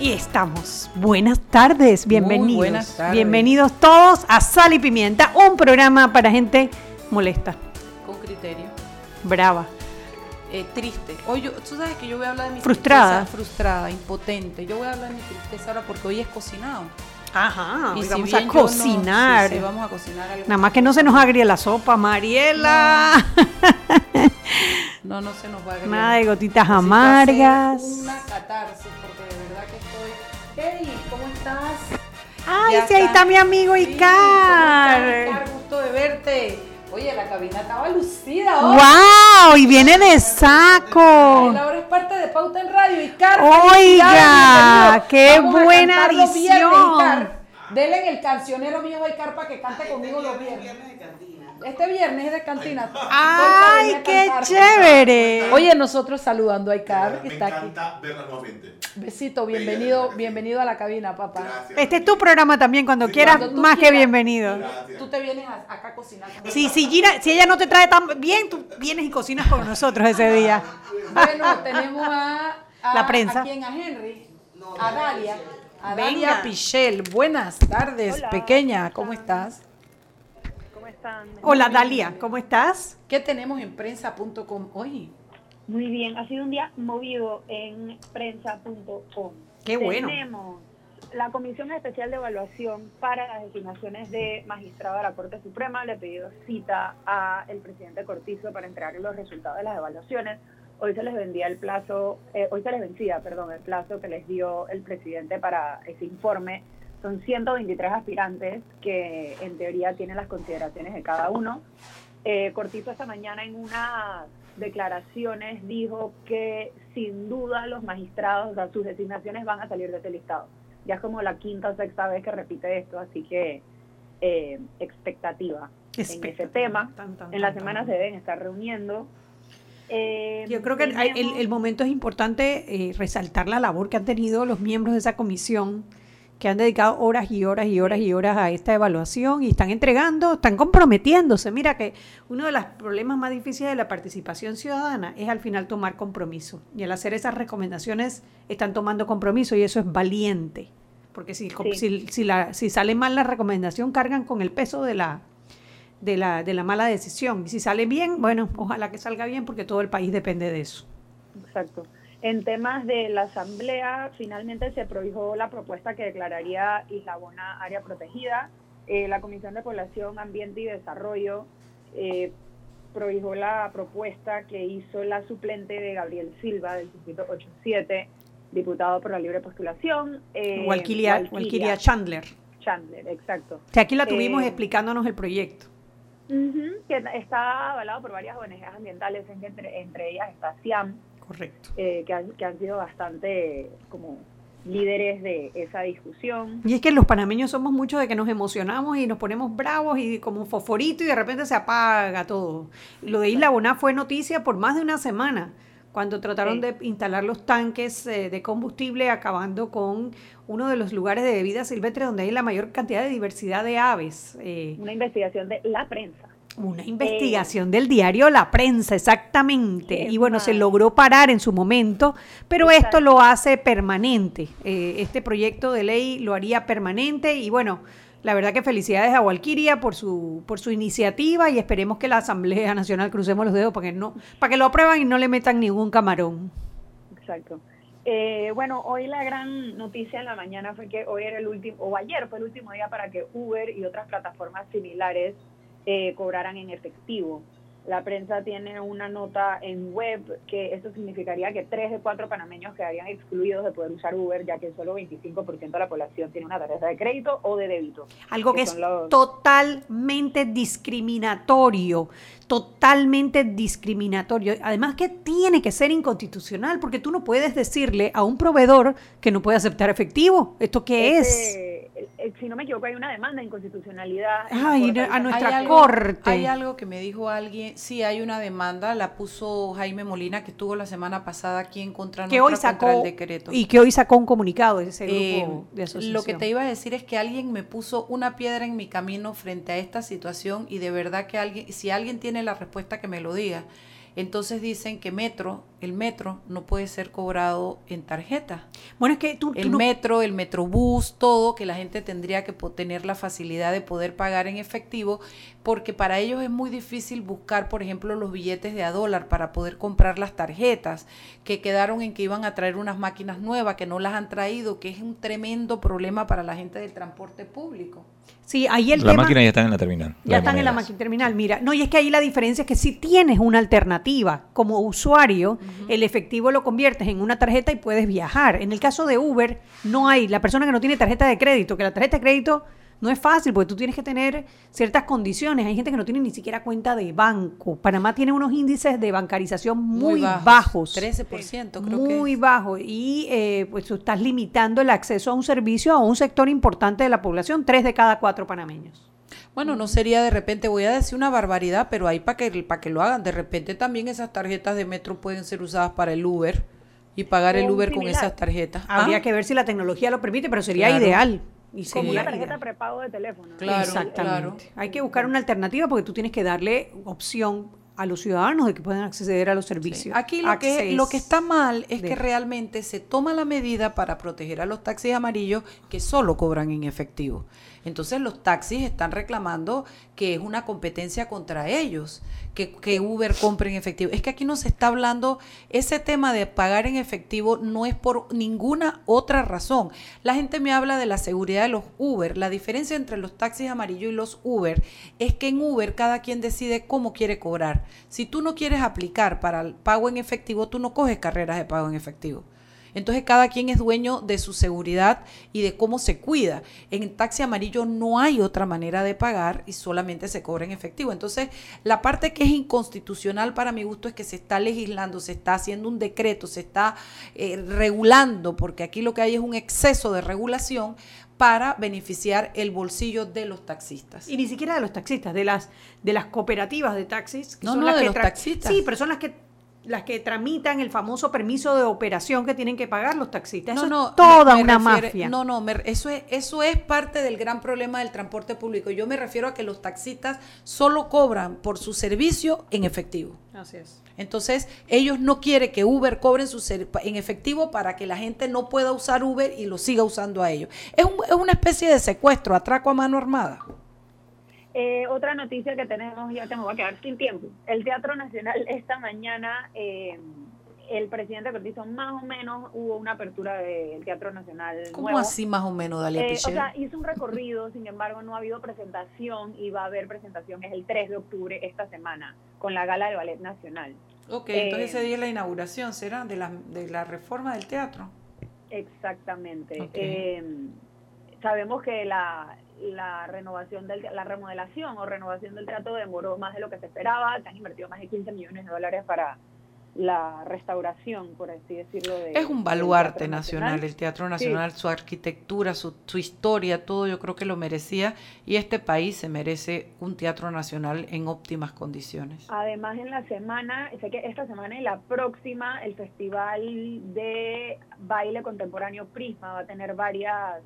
Y estamos. Buenas tardes, bienvenidos. buenas tardes. Bienvenidos todos a Sal y Pimienta, un programa para gente molesta, Con criterio. brava. Eh, triste. Hoy yo, tú sabes que yo voy a hablar de mi Frustrada. tristeza, frustrada, impotente. Yo voy a hablar de mi tristeza ahora porque hoy es cocinado. Ajá, Y hoy si vamos a no- cocinar. sí, sí, vamos a cocinar algo. Nada más que no se nos agrie la sopa, Mariela. No, no se nos va a agregar. Nada de gotitas amargas. Una catarsis porque de verdad que estoy. Hey, ¿cómo estás? Ay, Ya sí, ahí está mi amigo Sí, ¿cómo estás, Icar. Icar? Gusto de verte. Oye, la cabina estaba lucida hoy. ¡Wow! Y viene de Ay, saco. Laura es parte de Pauta en Radio. Icar, Oiga, qué Vamos buena viernes. Icar. Denle en el cancionero viejo a Icar para que cante conmigo los viernes. Este viernes es de cantina. ¡Ay, qué cantar. chévere! Oye, nosotros saludando a Icar, que Me está aquí. encanta verla nuevamente. Besito, bienvenido, bienvenido a la cabina, papá. Gracias. Este es tu programa también, cuando quieras, Cuando más que bienvenido. Gracias. Tú te vienes acá a cocinar. Sí, si, Gina- si ella no te trae tan bien, tú vienes y cocinas con nosotros ese día. Bueno, tenemos a, a- La prensa. ¿A quién? A Henry. A Dalia. A Venga. Dalia Pichel. Buenas tardes, pequeña. ¿Cómo estás? ¿Cómo están? Hola, Dalia, ¿cómo estás? ¿Qué tenemos en prensa.com hoy? Muy bien, ha sido un día movido en prensa.com. Qué bueno. Tenemos la Comisión Especial de Evaluación para las designaciones de magistrado de la Corte Suprema le pedido cita a el presidente Cortizo para entregarle los resultados de las evaluaciones. Hoy se les vendía el plazo, eh, hoy se les vencía, perdón, el plazo que les dio el presidente para ese informe. Son 123 aspirantes que en teoría tienen las consideraciones de cada uno. Eh, Cortizo esta mañana en unas declaraciones dijo que sin duda los magistrados, o sea, sus designaciones van a salir de este listado. Ya es como la quinta o sexta vez que repite esto, así que eh, expectativa, en ese Expectativa. tema. Tan, tan, En la tan, semana se deben estar reuniendo. Eh, Yo creo que el, el momento es importante eh, resaltar la labor que han tenido los miembros de esa comisión, que han dedicado horas y horas y horas y horas a esta evaluación y están entregando, están comprometiéndose. Mira que uno de los problemas más difíciles de la participación ciudadana es al final tomar compromiso. Y al hacer esas recomendaciones están tomando compromiso y eso es valiente. Porque si, Sí. si, si, la, si sale mal la recomendación, cargan con el peso de la, de la, de la mala decisión. Y si sale bien, bueno, ojalá que salga bien porque todo el país depende de eso. Exacto. En temas de la Asamblea, finalmente se prohibió la propuesta que declararía Isla Bona área protegida. Eh, la Comisión de Población, Ambiente y Desarrollo eh, prohibió la propuesta que hizo la suplente de Gabriel Silva del Distrito 87, diputado por la libre postulación. eh, Walquilia, Walquilia Walquilia Chandler. Chandler, exacto. Que aquí la tuvimos Eh, explicándonos el proyecto. que está avalado por varias ONGs ambientales, entre, entre ellas está SIAM, Correcto. Eh, que, han, que han sido bastante como líderes de esa discusión. Y es que los panameños somos muchos de que nos emocionamos y nos ponemos bravos y como un fosforito y de repente se apaga todo. Lo de Isla Boná fue noticia por más de una semana cuando trataron de instalar los tanques eh, de combustible acabando con uno de los lugares de vida silvestre donde hay la mayor cantidad de diversidad de aves. Eh. Una investigación de la prensa. Una investigación del diario La Prensa, exactamente. Y bueno, se logró parar en su momento, pero esto lo hace permanente. Eh, este proyecto de ley lo haría permanente y bueno, la verdad que felicidades a Walkiria por su, por su iniciativa y esperemos que la Asamblea Nacional crucemos los dedos para que, no, para que lo aprueban y no le metan ningún camarón. Exacto. Eh, bueno, hoy la gran noticia en la mañana fue que hoy era el último, o ayer fue el último día para que Uber y otras plataformas similares eh, cobraran en efectivo. La prensa tiene una nota en web que esto significaría que tres de cuatro panameños quedarían excluidos de poder usar Uber, ya que solo 25% de la población tiene una tarjeta de crédito o de débito. Algo que, es totalmente discriminatorio, totalmente discriminatorio. Además que tiene que ser inconstitucional, porque tú no puedes decirle a un proveedor que no puede aceptar efectivo. ¿Esto qué es? Eh, si no me equivoco, hay una demanda de inconstitucionalidad. Ay, a nuestra corte. Hay algo que me dijo alguien, sí, hay una demanda, la puso Jaime Molina, que estuvo la semana pasada aquí en contra, que hoy sacó, el decreto. Y que hoy sacó un comunicado de ese grupo eh, de asociación. Lo que te iba a decir es que alguien me puso una piedra en mi camino frente a esta situación y de verdad que alguien, si alguien tiene la respuesta, que me lo diga. Entonces dicen que metro, el metro no puede ser cobrado en tarjeta. Bueno, es que tú... el metro, el metrobús, todo, que la gente tendría que tener la facilidad de poder pagar en efectivo, porque para ellos es muy difícil buscar, por ejemplo, los billetes de a dólar para poder comprar las tarjetas, que quedaron en que iban a traer unas máquinas nuevas, que no las han traído, que es un tremendo problema para la gente del transporte público. Sí, ahí el Las máquinas ya están en la terminal. Ya están en la máquina terminal. Mira, no, y es que ahí la diferencia es que si tienes una alternativa como usuario, el efectivo lo conviertes en una tarjeta y puedes viajar. En el caso de Uber, no hay la persona que no tiene tarjeta de crédito, que la tarjeta de crédito no es fácil porque tú tienes que tener ciertas condiciones. Hay gente que no tiene ni siquiera cuenta de banco. Panamá tiene unos índices de bancarización muy, bajos, 13% creo muy bajos. Y eh, pues tú estás limitando el acceso a un servicio a un sector importante de la población, tres de cada cuatro panameños. Bueno, no sería de repente, voy a decir una barbaridad, pero ahí para que, que lo hagan. De repente también esas tarjetas de metro pueden ser usadas para el Uber y pagar el Uber con esas tarjetas. Habría ah. que ver si la tecnología lo permite, pero sería ideal. Y Como una tarjeta prepago de teléfono. Claro, Exactamente. Hay que buscar una alternativa porque tú tienes que darle opción a los ciudadanos de que puedan acceder a los servicios. Aquí lo que, lo que está mal es que realmente se toma la medida para proteger a los taxis amarillos que solo cobran en efectivo. Entonces los taxis están reclamando que es una competencia contra ellos, que, que, Uber compre en efectivo. Es que aquí no se está hablando, ese tema de pagar en efectivo no es por ninguna otra razón. La gente me habla de la seguridad de los Uber. La diferencia entre los taxis amarillos y los Uber es que en Uber cada quien decide cómo quiere cobrar. Si tú no quieres aplicar para el pago en efectivo, tú no coges carreras de pago en efectivo. Entonces cada quien es dueño de su seguridad y de cómo se cuida. En el taxi amarillo no hay otra manera de pagar y solamente se cobra en efectivo. Entonces la parte que es inconstitucional para mi gusto es que se está legislando, se está haciendo un decreto, se está eh, regulando, porque aquí lo que hay es un exceso de regulación para beneficiar el bolsillo de los taxistas. Y ni siquiera de los taxistas, de las de las cooperativas de taxis. no, no, de los taxistas. Sí, personas que las que tramitan el famoso permiso de operación que tienen que pagar los taxistas. No, eso no, es toda una mafia. No, no, eso, es, eso es parte del gran problema del transporte público. Yo me refiero a que los taxistas solo cobran por su servicio en efectivo. Así es. Entonces, ellos no quieren que Uber cobre su en efectivo para que la gente no pueda usar Uber y lo siga usando a ellos. Es, es una especie de secuestro, atraco a mano armada. Eh, otra noticia que tenemos, ya te me voy a quedar sin tiempo. El Teatro Nacional esta mañana, eh, el presidente Cortizo más o menos hubo una apertura del Teatro Nacional. ¿Cómo así más o menos, Dalia eh, O sea, hizo un recorrido, sin embargo no ha habido presentación y va a haber presentación, es el 3 de octubre esta semana, con la Gala del Ballet Nacional. Ok, entonces ese día es la inauguración, ¿será? De la, de la reforma del teatro. Exactamente. sabemos que la, la renovación del la remodelación o renovación del teatro demoró más de lo que se esperaba, se han invertido más de 15 millones de dólares para la restauración, por así decirlo. De, es un baluarte nacional, el Teatro Nacional, su arquitectura, su, su, historia, todo yo creo que lo merecía y este país se merece un Teatro Nacional en óptimas condiciones. Además, en la semana, sé que esta semana y la próxima, el Festival de Baile Contemporáneo Prisma va a tener varias,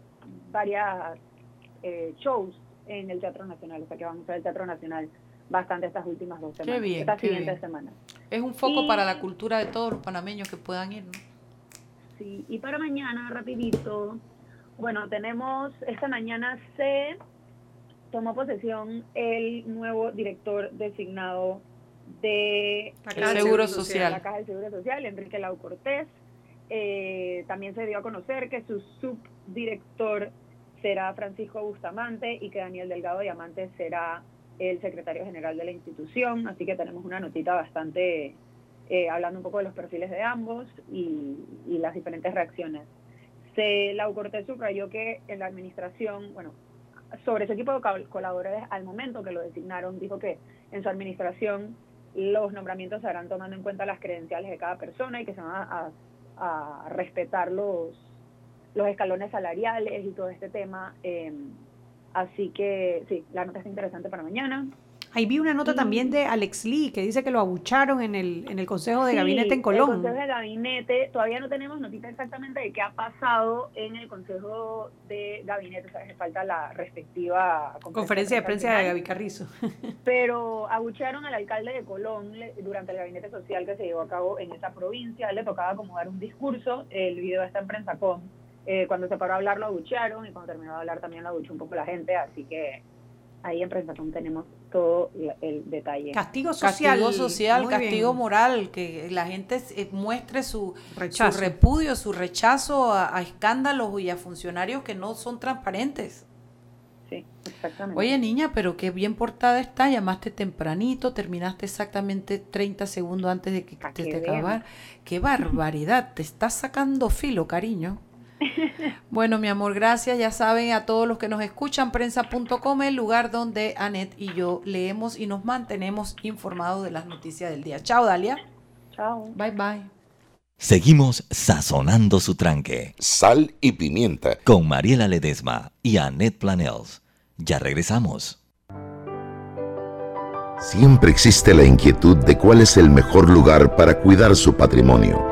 varias eh, shows en el Teatro Nacional, o sea que vamos a ver el Teatro Nacional bastante estas últimas dos semanas. Qué bien, estas qué siguientes bien. semanas. Es un foco Y- para la cultura de todos los panameños que puedan ir, ¿no? Sí, y para mañana, rapidito, bueno, tenemos, esta mañana se tomó posesión el nuevo director designado de La Caja Seguro Seguro Social. la Caja del Seguro Social, Enrique Lau Cortés. Eh, también se dio a conocer que su subdirector será Francisco Bustamante y que Daniel Delgado Diamante será el secretario general de la institución. Así que tenemos una notita bastante eh, hablando un poco de los perfiles de ambos y, las diferentes reacciones. Se, Lau Cortés subrayó que en la administración, bueno, sobre su equipo de col- colaboradores al momento que lo designaron, dijo que en su administración los nombramientos se harán tomando en cuenta las credenciales de cada persona y que se van a- a respetar los, los escalones salariales y todo este tema. eh, así que sí, la nota está interesante para mañana. Ahí vi una nota también de Alex Lee que dice que lo abucharon en el, en el Consejo de Sí, Gabinete en El Colón. Consejo de Gabinete, todavía no tenemos notita exactamente de qué ha pasado en el Consejo de Gabinete, o sea, falta la respectiva Conferencia de prensa de Gaby Carrizo. Pero abuchearon al alcalde de Colón durante el gabinete social que se llevó a cabo en esa provincia. Le tocaba como dar un discurso. El video está en Prensacom. Eh, cuando se paró a hablar lo abuchearon y cuando terminó de hablar también lo abuchó un poco la gente. Así que ahí en Prensacom tenemos todo el detalle. Castigo social. Castigo social, castigo bien. moral, que la gente eh, muestre su, su repudio, su rechazo a, a escándalos y a funcionarios que no son transparentes. Sí, exactamente. Oye, niña, pero qué bien portada está. Llamaste tempranito, terminaste exactamente 30 segundos antes de que Pa' te, te acabar. Qué barbaridad, te estás sacando filo, cariño. Bueno, mi amor, gracias. Ya saben a todos los que nos escuchan, prensa.com, el lugar donde Anet y yo leemos y nos mantenemos informados de las noticias del día. Chao, Dalia. Chao. Bye, bye. Seguimos sazonando su tranque Sal y pimienta. con Mariela Ledesma y Annette Planels. Ya regresamos. Siempre existe la inquietud de cuál es el mejor lugar para cuidar su patrimonio.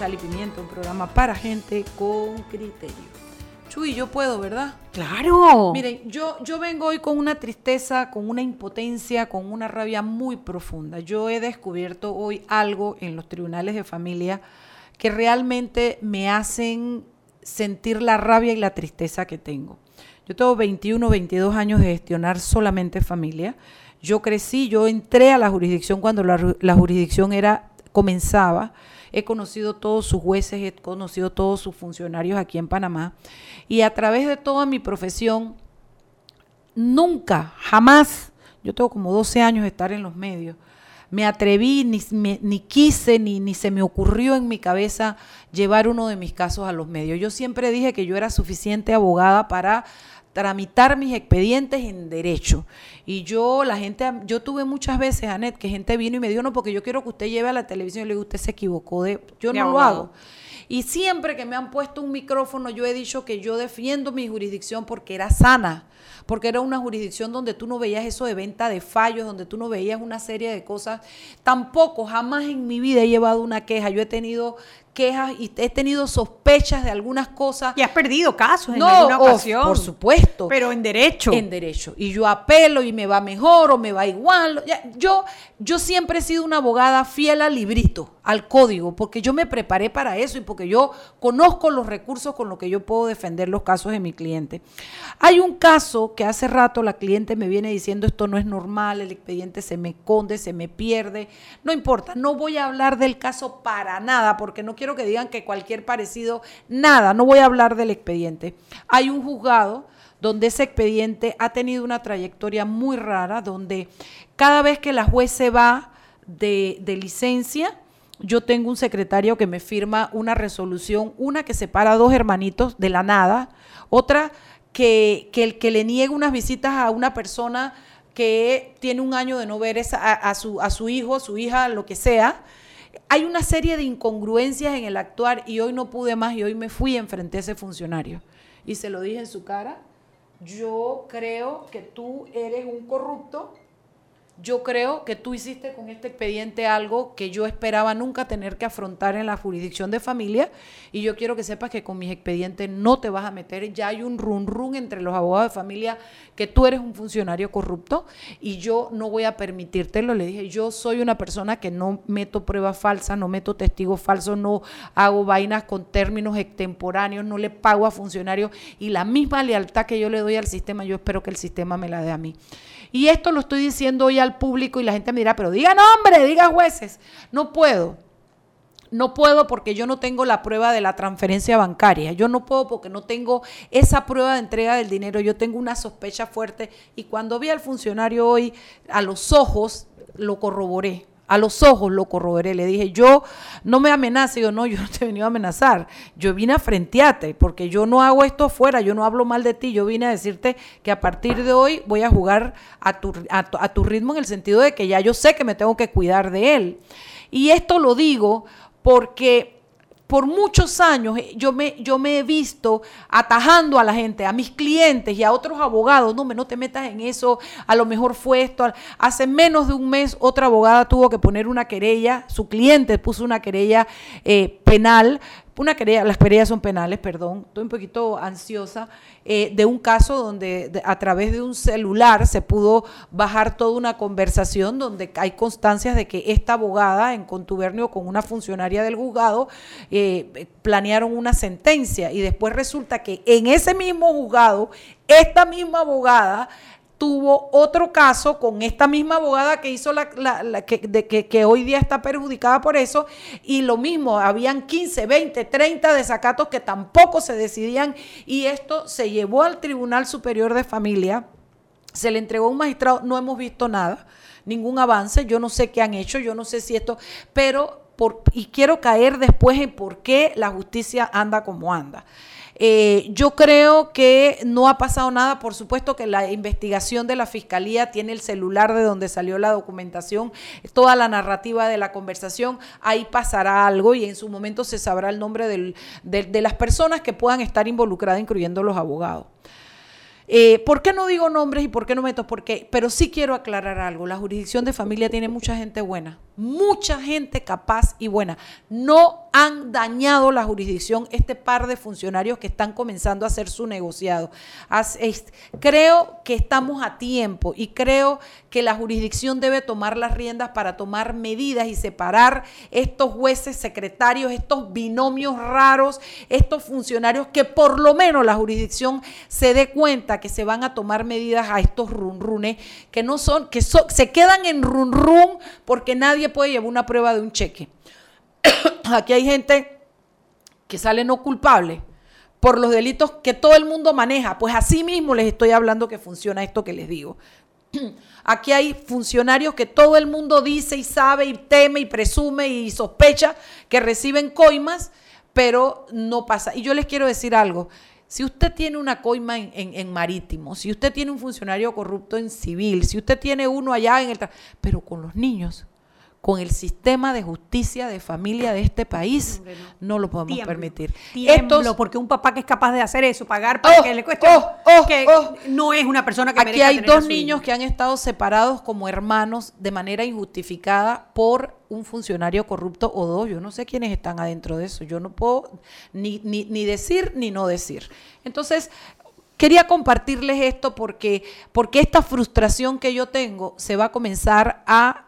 Sal y Pimiento, un programa para gente con criterio. Chuy, yo puedo, ¿verdad? Claro. Miren, yo, yo vengo hoy con una tristeza, con una impotencia, con una rabia muy profunda. Yo he descubierto hoy algo en los tribunales de familia que realmente me hacen sentir la rabia y la tristeza que tengo. Yo tengo 21, 22 años de gestionar solamente familia. Yo crecí, yo entré a la jurisdicción cuando la, la jurisdicción era comenzaba. He conocido todos sus jueces, he conocido todos sus funcionarios aquí en Panamá. Y a través de toda mi profesión, nunca, jamás, yo tengo como 12 años de estar en los medios, me atreví, ni, ni quise, ni, ni se me ocurrió en mi cabeza llevar uno de mis casos a los medios. Yo siempre dije que yo era suficiente abogada para tramitar mis expedientes en derecho. Y yo, la gente, yo tuve muchas veces, Anet, que gente vino y me dijo, no, porque yo quiero que usted lleve a la televisión. Y le digo, usted se equivocó de, yo no lo hago. Y siempre que me han puesto un micrófono, yo he dicho que yo defiendo mi jurisdicción porque era sana, porque era una jurisdicción donde tú no veías eso de venta de fallos, donde tú no veías una serie de cosas. Tampoco, jamás en mi vida he llevado una queja. Yo he tenido quejas y he tenido sospechas de algunas cosas. Y has perdido casos en alguna ocasión. Por supuesto. Pero en derecho. En derecho. Y yo apelo y me va mejor o me va igual. Yo, yo siempre he sido una abogada fiel al librito, al código, porque yo me preparé para eso y porque yo conozco los recursos con los que yo puedo defender los casos de mi cliente. Hay un caso que hace rato la cliente me viene diciendo esto no es normal, el expediente se me esconde, se me pierde. No importa, no voy a hablar del caso para nada porque no quiero que digan que cualquier parecido, nada, no voy a hablar del expediente. Hay un juzgado donde ese expediente ha tenido una trayectoria muy rara, donde cada vez que la juez se va de, licencia, yo tengo un secretario que me firma una resolución, una que separa a dos hermanitos de la nada, otra que, el que le niega unas visitas a una persona que tiene un año de no ver a, su, a su hijo, a su hija, lo que sea, hay una serie de incongruencias en el actuar y hoy no pude más y hoy me fui y enfrenté a ese funcionario. Y se lo dije en su cara, yo creo que tú eres un corrupto yo creo que tú hiciste con este expediente algo que yo esperaba nunca tener que afrontar en la jurisdicción de familia y yo quiero que sepas que con mis expedientes no te vas a meter. Ya hay un run run entre los abogados de familia que tú eres un funcionario corrupto y yo no voy a permitírtelo. Le dije, yo soy una persona que no meto pruebas falsas, no meto testigos falsos, no hago vainas con términos extemporáneos, no le pago a funcionarios y la misma lealtad que yo le doy al sistema, yo espero que el sistema me la dé a mí. Y esto lo estoy diciendo hoy al público y la gente me dirá, pero diga nombre, diga jueces. No puedo. No puedo porque yo no tengo la prueba de la transferencia bancaria. Yo no puedo porque no tengo esa prueba de entrega del dinero. Yo tengo una sospecha fuerte. Y cuando vi al funcionario hoy a los ojos, lo corroboré a los ojos lo corroboré. Le dije, yo no me amenace. Yo no, yo no te he venido a amenazar. Yo vine a frentearte porque yo no hago esto afuera, yo no hablo mal de ti. Yo vine a decirte que a partir de hoy voy a jugar a tu, a tu ritmo en el sentido de que ya yo sé que me tengo que cuidar de él. Y esto lo digo porque por muchos años eh, yo me, yo me he visto atajando a la gente, a mis clientes y a otros abogados. No, no te metas en eso, a lo mejor fue esto. Hace menos de un mes otra abogada tuvo que poner una querella, su cliente puso una querella eh, penal una las querellas son penales, perdón, estoy un poquito ansiosa, eh, de un caso donde a través de un celular se pudo bajar toda una conversación donde hay constancias de que esta abogada en contubernio con una funcionaria del juzgado eh, planearon una sentencia y después resulta que en ese mismo juzgado, esta misma abogada tuvo otro caso con esta misma abogada que hizo la, que, que, hoy día está perjudicada por eso y lo mismo, habían 15, 20, 30 desacatos que tampoco se decidían y esto se llevó al Tribunal Superior de Familia, se le entregó a un magistrado, no hemos visto nada, ningún avance, yo no sé qué han hecho, yo no sé si esto, pero por, y quiero caer después en por qué la justicia anda como anda. Eh, yo creo que no ha pasado nada. Por supuesto que la investigación de la fiscalía tiene el celular de donde salió la documentación, toda la narrativa de la conversación. Ahí pasará algo y en su momento se sabrá el nombre de las personas que puedan estar involucradas, incluyendo los abogados. Eh, ¿Por qué no digo nombres y por qué no meto? Porque, pero sí quiero aclarar algo. La jurisdicción de familia tiene mucha gente buena, mucha gente capaz y buena. No han dañado la jurisdicción este par de funcionarios que están comenzando a hacer su negociado. creo que estamos a tiempo y creo que la jurisdicción debe tomar las riendas para tomar medidas y separar estos jueces, secretarios, estos binomios raros, estos funcionarios que por lo menos la jurisdicción se dé cuenta que se van a tomar medidas a estos runrunes que no son, que se quedan en run run porque nadie puede llevar una prueba de un cheque. Aquí hay gente que sale no culpable por los delitos que todo el mundo maneja. Pues así mismo les estoy hablando que funciona esto que les digo. Aquí hay funcionarios que todo el mundo dice y sabe y teme y presume y sospecha que reciben coimas, pero no pasa. Y yo les quiero decir algo. Si usted tiene una coima en, marítimo, si usted tiene un funcionario corrupto en civil, si usted tiene uno allá en el... Pero con los niños, con el sistema de justicia de familia de este país, no. lo podemos permitir. Tiemblo, porque un papá que es capaz de hacer eso, pagar para oh, que le cueste, oh, oh, que no es una persona que Aquí hay dos niños que han estado separados como hermanos de manera injustificada por un funcionario corrupto o dos. Yo no sé quiénes están adentro de eso. Yo no puedo ni, ni, ni decir ni no decir. Entonces, quería compartirles esto porque, porque esta frustración que yo tengo se va a comenzar a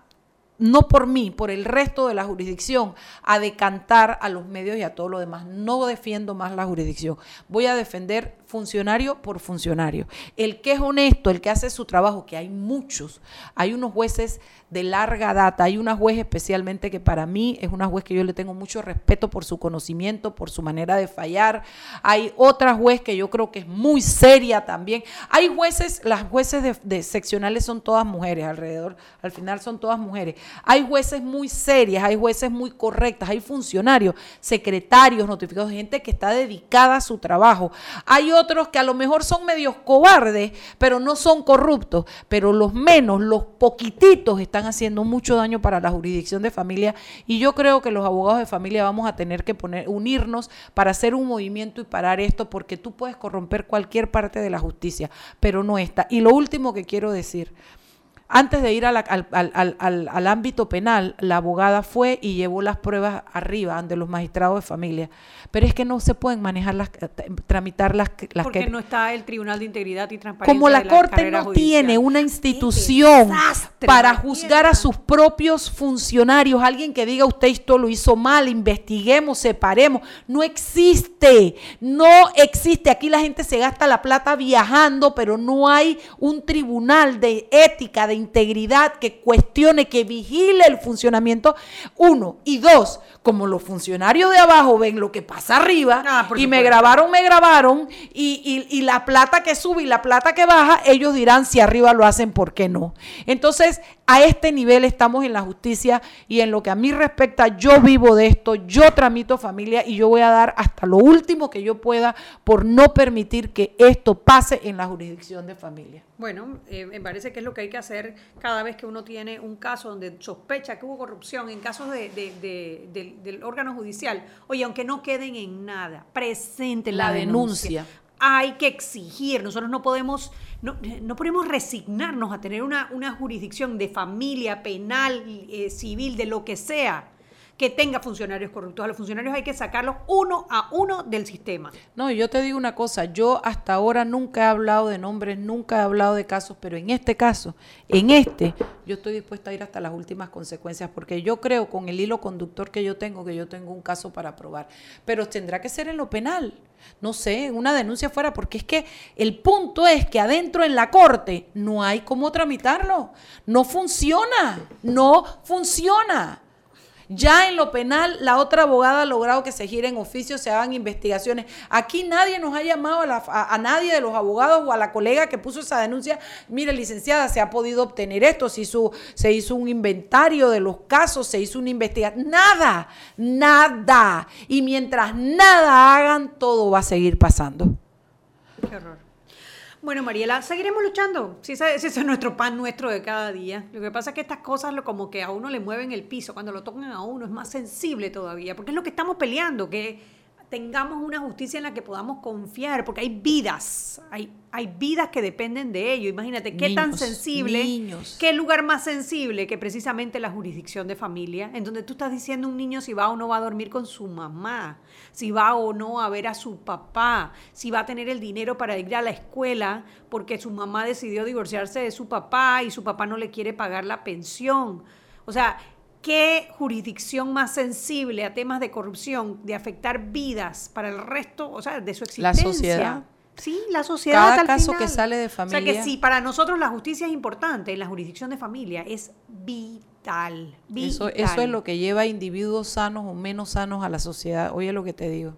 no por mí, por el resto de la jurisdicción, a decantar a los medios y a todo lo demás. No defiendo más la jurisdicción. Voy a defender funcionario por funcionario. El que es honesto, el que hace su trabajo, que hay muchos, hay unos jueces de larga data. Hay una juez especialmente que para mí es una juez que yo le tengo mucho respeto por su conocimiento, por su manera de fallar. Hay otra juez que yo creo que es muy seria también. Hay jueces, las jueces de, seccionales son todas mujeres alrededor, al final son todas mujeres. Hay jueces muy serias, hay jueces muy correctas, hay funcionarios, secretarios notificados, gente que está dedicada a su trabajo. Hay otros que a lo mejor son medios cobardes, pero no son corruptos, pero los menos, los poquititos están haciendo mucho daño para la jurisdicción de familia y yo creo que los abogados de familia vamos a tener que unirnos para hacer un movimiento y parar esto porque tú puedes corromper cualquier parte de la justicia, pero no esta. Y lo último que quiero decir, antes de ir al, al, ámbito penal, la abogada fue y llevó las pruebas arriba ante los magistrados de familia. Pero es que no se pueden manejar las, eh, tramitar las, las Porque no está el Tribunal de Integridad y Transparencia. Como la, Corte no tiene una institución para juzgar a sus propios funcionarios, alguien que diga usted esto lo hizo mal, investiguemos, separemos. No existe, no existe. Aquí la gente se gasta la plata viajando, pero no hay un tribunal de ética, de integridad que cuestione, que vigile el funcionamiento, uno. Y dos, como los funcionarios de abajo ven lo que pasa arriba ah, y me grabaron, me grabaron, y, y, la plata que sube y la plata que baja, ellos dirán si arriba lo hacen, ¿por qué no? Entonces, a este nivel estamos en la justicia y en lo que a mí respecta, yo vivo de esto, yo tramito familia y yo voy a dar hasta lo último que yo pueda por no permitir que esto pase en la jurisdicción de familia. Bueno, eh, me parece que es lo que hay que hacer cada vez que uno tiene un caso donde sospecha que hubo corrupción, en casos de, del, órgano judicial. Oye, aunque no queden en nada, presenten la, denuncia. Hay que exigir, nosotros no podemos, no, no podemos resignarnos a tener una, una jurisdicción de familia, penal, eh, civil, de lo que sea que tenga funcionarios corruptos. A los funcionarios hay que sacarlos uno a uno del sistema. No, yo te digo una cosa, yo hasta ahora nunca he hablado de nombres, nunca he hablado de casos, pero en este caso, en este, yo estoy dispuesta a ir hasta las últimas consecuencias, porque yo creo con el hilo conductor que yo tengo, que yo tengo un caso para probar, pero tendrá que ser en lo penal. No sé, una denuncia fuera, porque es que el punto es que adentro en la corte no hay cómo tramitarlo. No funciona, no funciona. Ya en lo penal, la otra abogada ha logrado que se giren oficios, se hagan investigaciones. Aquí nadie nos ha llamado a, nadie de los abogados o a la colega que puso esa denuncia. Mire, licenciada, se ha podido obtener esto, se hizo, se hizo un inventario de los casos, se hizo una investigación. Nada, nada. Y mientras nada hagan, todo va a seguir pasando. Qué horror. Bueno, Mariela, seguiremos luchando. Si ese, ese, es nuestro pan nuestro de cada día. Lo que pasa es que estas cosas lo, como que a uno le mueven el piso. Cuando lo tocan a uno es más sensible todavía. Porque es lo que estamos peleando, que tengamos una justicia en la que podamos confiar, porque hay vidas, hay, hay vidas que dependen de ello. Imagínate qué tan sensible, qué lugar más sensible que precisamente la jurisdicción de familia, en donde tú estás diciendo un niño si va o no va a dormir con su mamá, si va o no a ver a su papá, si va a tener el dinero para ir a la escuela porque su mamá decidió divorciarse de su papá y su papá no le quiere pagar la pensión. O sea, ¿Qué jurisdicción más sensible a temas de corrupción, de afectar vidas para el resto, o sea, de su existencia? La sociedad. Sí, la sociedad. Cada caso que sale de familia. O sea que sí, para nosotros la justicia es importante, la jurisdicción de familia es vital. vital. Eso, eso es lo que lleva a individuos sanos o menos sanos a la sociedad. Oye lo que te digo.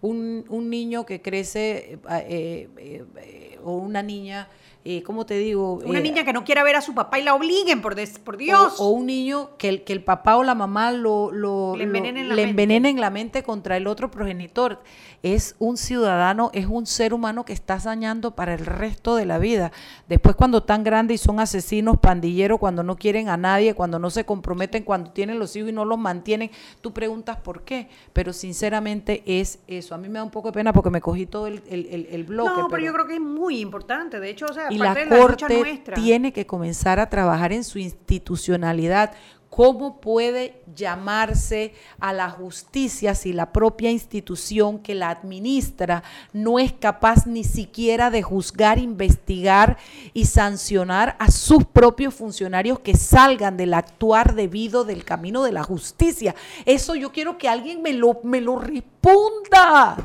un, un niño que crece eh, eh, eh, o una niña eh, ¿cómo te digo? Una Eh, niña que no quiera ver a su papá y la obliguen, por, des- por Dios. O, o un niño que el, que el papá o la mamá lo, lo- Le lo- envenenen la le mente. envenenen la mente contra el otro progenitor. Es un ciudadano, es un ser humano que estás dañando para el resto de la vida. Después cuando están grandes y son asesinos, pandilleros, cuando no quieren a nadie, cuando no se comprometen, cuando tienen los hijos y no los mantienen, tú preguntas por qué. Pero sinceramente es eso. A mí me da un poco de pena porque me cogí todo el, el, el- el bloque. no, pero, yo creo que es muy importante. De hecho, o sea, y la de la lucha Corte nuestra. tiene que comenzar a trabajar en su institucionalidad. ¿Cómo puede llamarse a la justicia si la propia institución que la administra no es capaz ni siquiera de juzgar, investigar y sancionar a sus propios funcionarios que salgan del actuar debido del camino de la justicia? Eso yo quiero que alguien me lo, me lo responda.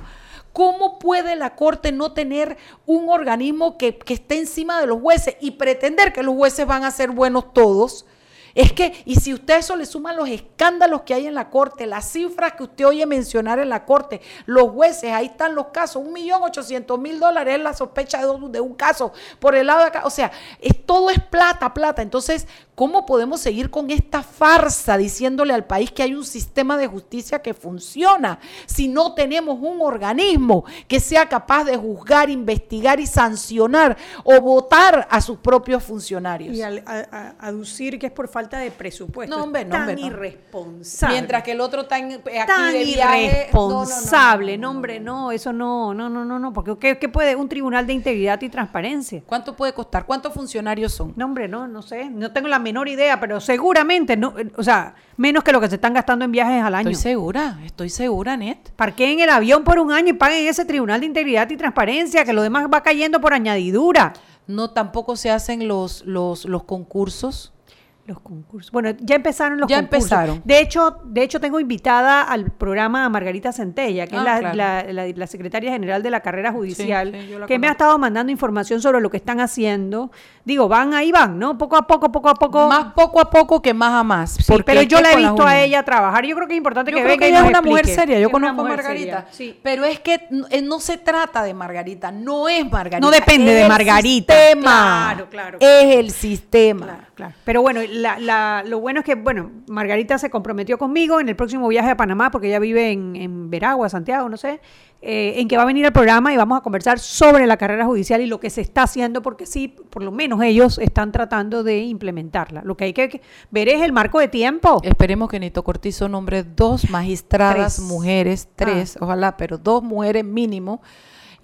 ¿Cómo puede la Corte no tener un organismo que, que esté encima de los jueces y pretender que los jueces van a ser buenos todos? Es que, y si usted eso le suma los escándalos que hay en la Corte, las cifras que usted oye mencionar en la Corte, los jueces, ahí están los casos, un millón ochocientos mil dólares es la sospecha de un, de un caso por el lado de acá. O sea, es, todo es plata, plata. Entonces, ¿cómo podemos seguir con esta farsa diciéndole al país que hay un sistema de justicia que funciona si no tenemos un organismo que sea capaz de juzgar, investigar y sancionar o votar a sus propios funcionarios? Y al, a- a- aducir que es por falta de presupuesto. No, hombre, no, tan hombre, no. irresponsable. Mientras que el otro está en- aquí tan de viaje. irresponsable. No, hombre, no, eso no, no, no, no, no. Porque ¿qué, qué puede un tribunal de integridad y transparencia? ¿Cuánto puede costar? ¿Cuántos funcionarios son? No, hombre, no, no sé. No tengo la menor idea, pero seguramente, no, o sea, menos que lo que se están gastando en viajes al año. Estoy segura, estoy segura, Net. Parqueen el avión por un año y paguen ese tribunal de integridad y transparencia, que lo demás va cayendo por añadidura. No, tampoco se hacen los, los, los concursos. Los concursos. Bueno, ya empezaron los Ya concursos. empezaron. De hecho, de hecho tengo invitada al programa a Margarita Centella, que Ah, es la, claro. la- la- la secretaria general de la carrera judicial, sí, que me ha estado mandando información sobre lo que están haciendo. Digo, van ahí van, ¿no? Poco a poco, poco a poco. Más poco a poco que más a más. Sí, pero yo la he visto a ella trabajar. Yo creo que es importante Yo que creo venga que y ella es una mujer seria. Yo Es conozco a Margarita. Pero es que eh, no se trata de Margarita. No es Margarita. No depende es de el Margarita. Sistema. Claro, claro. Es el sistema. Claro, claro. Pero bueno, la- la- lo bueno es que, bueno, Margarita se comprometió conmigo en el próximo viaje a Panamá, porque ella vive en, en Veragua, Santiago, no sé, eh, en que va a venir al programa y vamos a conversar sobre la carrera judicial y lo que se está haciendo, porque sí, por lo menos ellos están tratando de implementarla. Lo que hay que ver es el marco de tiempo. Esperemos que Nito Cortizo nombre dos magistradas, Tres. mujeres, tres, Ah. ojalá, pero dos mujeres mínimo,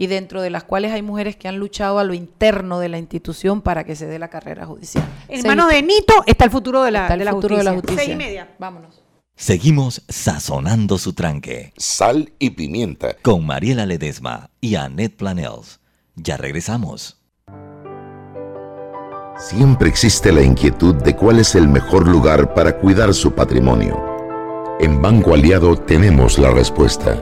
y dentro de las cuales hay mujeres que han luchado a lo interno de la institución para que se dé la carrera judicial. En manos de Nito está el futuro de la, Está el de la futuro de la justicia. Seis y media. Vámonos. Seguimos sazonando su tranque Sal y pimienta. con Mariela Ledesma y Annette Planels. Ya regresamos. Siempre existe la inquietud de cuál es el mejor lugar para cuidar su patrimonio. En Banco Aliado tenemos la respuesta.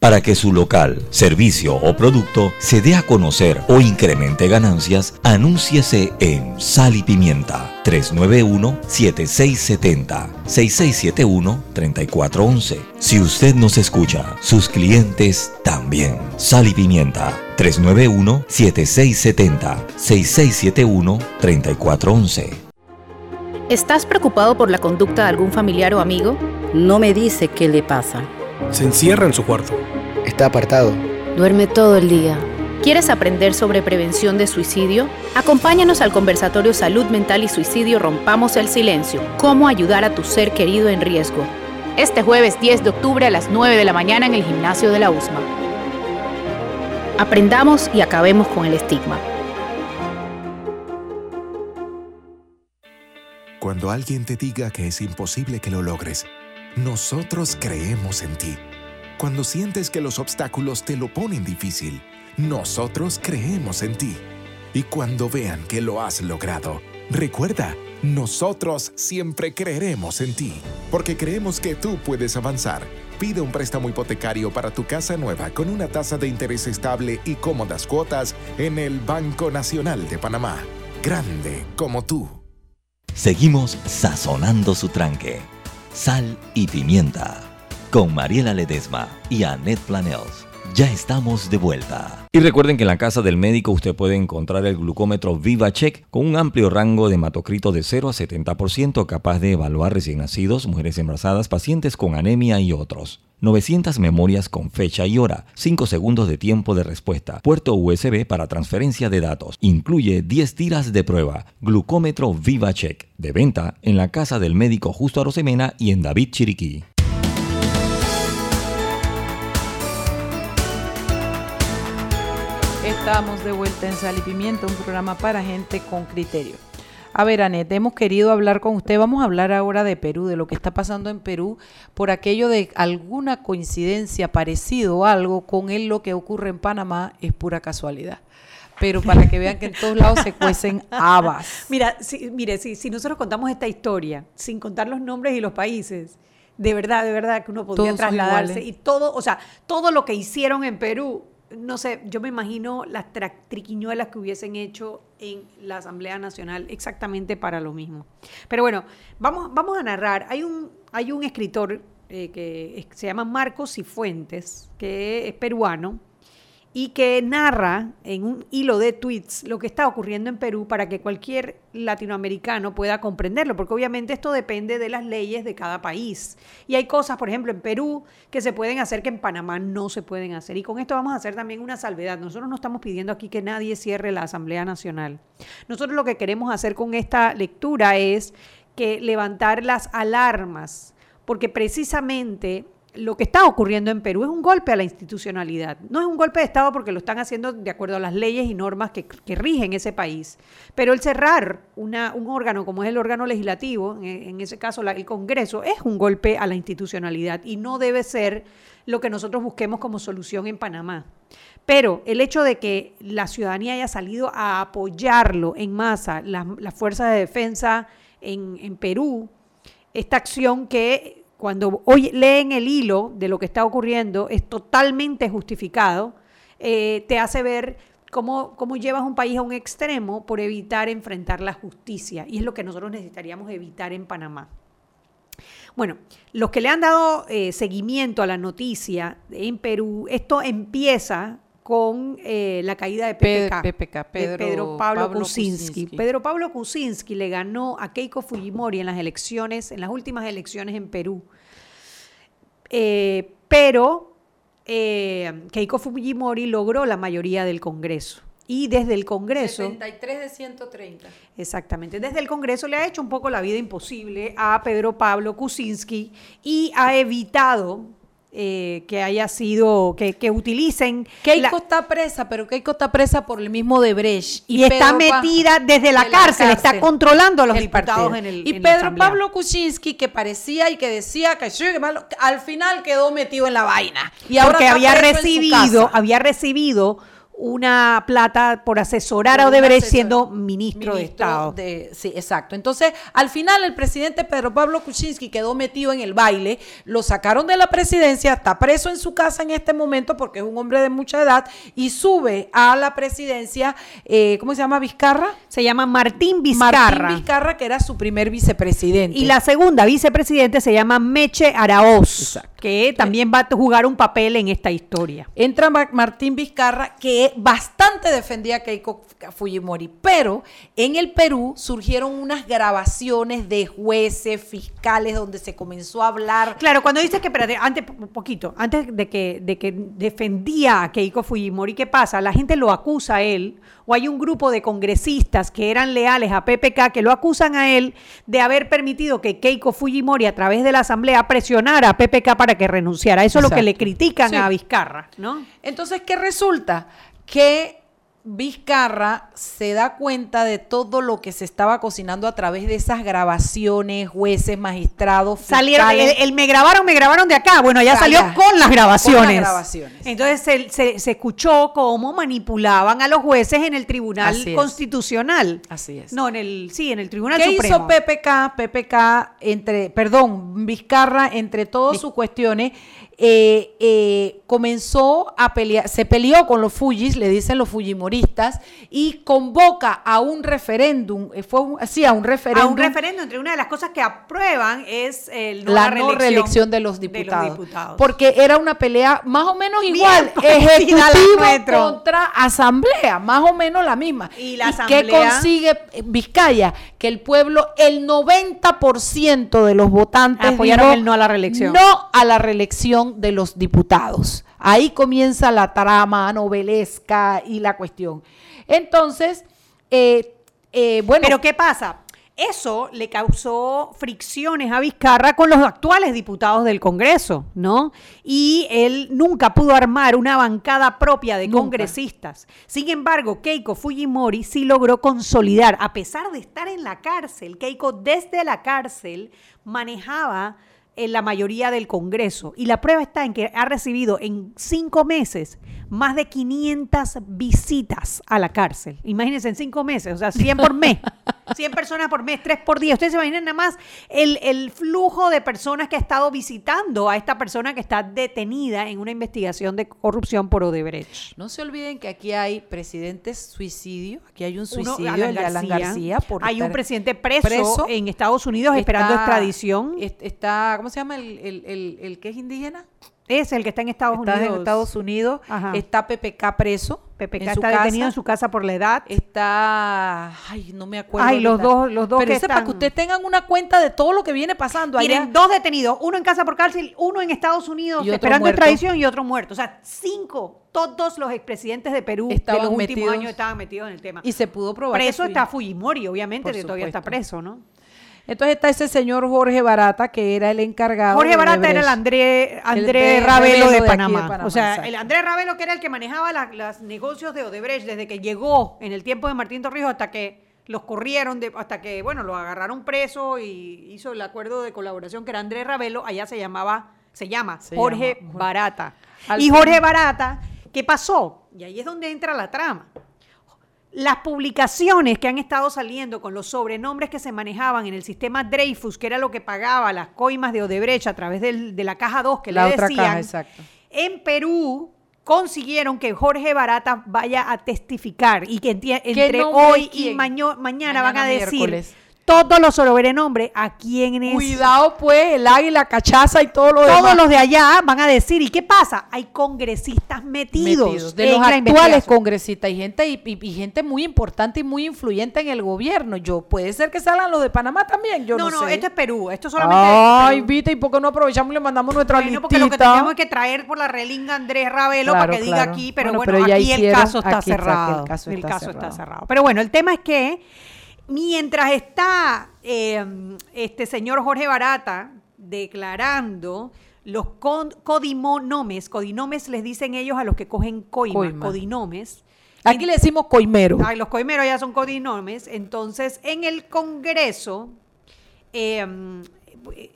Para que su local, servicio o producto se dé a conocer o incremente ganancias, anúnciese en Sal y Pimienta 391-7670-6671-3411. Si usted nos escucha, sus clientes también. Sal y Pimienta 391-7670-6671-3411. ¿Estás preocupado por la conducta de algún familiar o amigo? No me dice qué le pasa. Se encierra en su cuarto. Está apartado. Duerme todo el día. ¿Quieres aprender sobre prevención de suicidio? Acompáñanos al conversatorio Salud Mental y Suicidio Rompamos el Silencio. Cómo ayudar a tu ser querido en riesgo. Este jueves 10 de octubre a las 9 de la mañana en el gimnasio de la USMA. Aprendamos y acabemos con el estigma. Cuando alguien te diga que es imposible que lo logres, nosotros creemos en ti. Cuando sientes que los obstáculos te lo ponen difícil, nosotros creemos en ti. Y cuando vean que lo has logrado, Recuerda, nosotros siempre creeremos en ti, porque creemos que tú puedes avanzar. Pide un préstamo hipotecario para tu casa nueva con una tasa de interés estable y cómodas cuotas en el Banco Nacional de Panamá. Grande como tú. Seguimos sazonando su tranque. Sal y pimienta. Con Mariela Ledesma y Annette Planels. Ya estamos de vuelta. Y recuerden que en la casa del médico usted puede encontrar el glucómetro VivaCheck con un amplio rango de hematocrito de 0 a 70% capaz de evaluar recién nacidos, mujeres embarazadas, pacientes con anemia y otros. 900 memorias con fecha y hora, 5 segundos de tiempo de respuesta, puerto USB para transferencia de datos. Incluye 10 tiras de prueba. Glucómetro VivaCheck. De venta en la casa del médico Justo Arosemena y en David Chiriquí. Estamos de vuelta en Sal y Pimienta, un programa para gente con criterio. A ver, Anet, hemos querido hablar con usted. Vamos a hablar ahora de Perú, de lo que está pasando en Perú, por aquello de alguna coincidencia parecido o algo con él, lo que ocurre en Panamá es pura casualidad. Pero para que vean que en todos lados se cuecen habas. Mira, si, mire, si, si nosotros contamos esta historia sin contar los nombres y los países, de verdad, de verdad que uno podría Todos trasladarse y todo, o sea, todo lo que hicieron en Perú, no sé, yo me imagino las triquiñuelas que hubiesen hecho en la Asamblea Nacional exactamente para lo mismo. Pero bueno, vamos, vamos a narrar. Hay un, hay un escritor eh, que se llama Marcos Cifuentes, que es peruano, y que narra en un hilo de tweets lo que está ocurriendo en Perú para que cualquier latinoamericano pueda comprenderlo, porque obviamente esto depende de las leyes de cada país. Y hay cosas, por ejemplo, en Perú que se pueden hacer que en Panamá no se pueden hacer. Y con esto vamos a hacer también una salvedad. Nosotros no estamos pidiendo aquí que nadie cierre la Asamblea Nacional. Nosotros lo que queremos hacer con esta lectura es que levantar las alarmas, porque precisamente lo que está ocurriendo en Perú es un golpe a la institucionalidad. No es un golpe de Estado porque lo están haciendo de acuerdo a las leyes y normas que, rigen ese país. Pero el cerrar un órgano como es el órgano legislativo, en, ese caso la- el Congreso, es un golpe a la institucionalidad y no debe ser lo que nosotros busquemos como solución en Panamá. Pero el hecho de que la ciudadanía haya salido a apoyarlo en masa, las, las fuerzas de defensa en, en Perú, esta acción que cuando hoy leen el hilo de lo que está ocurriendo es totalmente justificado, eh, te hace ver cómo, cómo llevas un país a un extremo por evitar enfrentar la justicia. Y es lo que nosotros necesitaríamos evitar en Panamá. Bueno, los que le han dado eh, seguimiento a la noticia en Perú, esto empieza con eh, la caída de Pe- PPK, PPK, de Pedro Pedro Pablo, Pablo Kuczynski. Kuczynski. Pedro Pablo Kuczynski le ganó a Keiko Fujimori en las elecciones, en las últimas elecciones en Perú. Eh, pero eh, Keiko Fujimori logró la mayoría del Congreso. Y desde el Congreso... 73 de 130. Exactamente. Desde el Congreso le ha hecho un poco la vida imposible a Pedro Pablo Kuczynski y ha evitado eh, que haya sido, que, que utilicen... Keiko la- está presa, pero Keiko está presa por el mismo de Brecht. y está metida desde la cárcel, está controlando a los el diputados en el Y en Pedro. Pablo Kuczynski, que parecía y que decía que al final quedó metido en la vaina. Y ahora porque había recibido, había recibido una plata por asesorar Por a Odebrecht asesor- siendo ministro, de Estado. de- sí, exacto. Entonces, al final, el presidente Pedro Pablo Kuczynski quedó metido en el baile, lo sacaron de la presidencia, está preso en su casa en este momento porque es un hombre de mucha edad y sube a la presidencia, eh, ¿cómo se llama? Vizcarra. Se llama Martín Vizcarra. Martín Vizcarra, que era su primer vicepresidente. Y la segunda vicepresidente se llama Meche Araoz, que también va a jugar un papel en esta historia. Entra Ma- Martín Vizcarra, que bastante defendía a Keiko Fujimori, pero en el Perú surgieron unas grabaciones de jueces, fiscales, donde se comenzó a hablar. Claro, cuando dices que, espérate, antes, un poquito, antes de que, de que defendía a Keiko Fujimori, ¿qué pasa? La gente lo acusa a él, o hay un grupo de congresistas que eran leales a PPK que lo acusan a él de haber permitido que Keiko Fujimori a través de la asamblea presionara a PPK para que renunciara. Eso es lo que le critican Sí. a Vizcarra, ¿no? Entonces, ¿qué resulta? Que Vizcarra se da cuenta de todo lo que se estaba cocinando a través de esas grabaciones, jueces, magistrados, Salieron, el, el me grabaron, me grabaron de acá. Bueno, ya salió con las grabaciones. Con las grabaciones. Entonces se, se- se escuchó cómo manipulaban a los jueces en el Tribunal Así es. Constitucional. Así es. No, en el, sí, en el Tribunal ¿Qué Supremo. hizo PPK? PPK, entre, perdón, Vizcarra, entre todas sus cuestiones, eh, eh, comenzó a pelear, se peleó con los Fujis, le dicen los Fujimoristas, y convoca a un referéndum, eh, fue un, sí, a un a referéndum. un referéndum, entre una de las cosas que aprueban es el no la no reelección de los diputados. diputados. Porque era una pelea más o menos igual, a ejecutivo contra asamblea, más o menos la misma. Y la qué asamblea- consigue Vizcaya? Que el pueblo, el 90% de los votantes Apoyaron dijo el no a la reelección. No a la reelección de los diputados. Ahí comienza la trama novelesca y la cuestión. Entonces, eh, eh, bueno. Pero ¿qué pasa? Eso le causó fricciones a Vizcarra con los actuales diputados del Congreso, ¿no? Y él nunca pudo armar una bancada propia de Nunca. congresistas. Sin embargo, Keiko Fujimori sí logró consolidar, a pesar de estar en la cárcel, Keiko desde la cárcel manejaba en la mayoría del Congreso. Y la prueba está en que ha recibido en cinco meses más de 500 visitas a la cárcel. Imagínense, en cinco meses, o sea, 100 por mes. 100 personas por mes, 3 por día. Ustedes se imaginan nada más el, el flujo de personas que ha estado visitando a esta persona que está detenida en una investigación de corrupción por Odebrecht. No se olviden que aquí hay presidentes suicidio, aquí hay un suicidio, de Alan García. García. por Hay un presidente preso en Estados Unidos esperando extradición. est- Está, ¿cómo se llama el, el, el- el que es indígena? Es el que está en Estados Está Unidos. en Estados Unidos. Ajá. Está PPK preso. PPK está detenido en su casa por la edad. Está, ay, no me acuerdo. Ay, los dos- los dos Pero que están- que ustedes tengan una cuenta de todo lo que viene pasando allá. Miren, dos detenidos, uno en casa por cárcel, uno en Estados Unidos esperando extradición y otro muerto. O sea, cinco, todos los expresidentes de Perú Estaban de los últimos metidos- años estaban metidos en el tema. Y se pudo probar. Preso está Fujimori, obviamente, que todavía está preso, ¿no? Entonces está ese señor Jorge Barata, que era el encargado. Jorge Barata era el. André, André Ravelo Ravelo de, Panamá. O sea, exacto. el Andrés Ravelo que era el que manejaba los negocios de Odebrecht desde que llegó en el tiempo de Martín Torrijos hasta que los corrieron, de, hasta que, bueno, lo agarraron preso y hizo el acuerdo de colaboración que era Andrés Ravelo, allá se llamaba, se llama Se Jorge llama- Barata. Al y Jorge Barata, ¿qué pasó? Y ahí es donde entra la trama. Las publicaciones que han estado saliendo con los sobrenombres que se manejaban en el sistema Dreyfus, que era lo que pagaba las coimas de Odebrecht a través del- de la caja 2 que La le otra decían, caja, exacto. en Perú consiguieron que Jorge Barata vaya a testificar y que entre hoy y mañana, van a decir miércoles. Todos los sobrenombres a quienes Cuidado, pues, el águila, cachaza y todo lo demás. todos los de allá van a decir, ¿y qué pasa? Hay congresistas metidos, metidos. de en los actuales congresistas y gente y, y- y gente muy importante y muy influyente en el gobierno. Yo puede ser que salgan los de Panamá también. Yo no, no, no, sé. esto es Perú, esto solamente Ay, Perú. viste, ¿y por qué no aprovechamos y le mandamos nuestra Bueno, porque lo que listita? teníamos que traer por la relinga Andrés Ravelo Claro, para que diga aquí, pero Bueno, bueno, pero ya aquí el hicieron, caso está aquí está, que el cerrado. caso está cerrado. cerrado. Pero bueno, el tema es que mientras está eh, este señor Jorge Barata declarando los codinomes, codinomes les dicen ellos a los que cogen coima, Coima. codinomes. Aquí le decimos coimero. Ay, los coimeros ya son codinomes. Entonces, en el Congreso eh,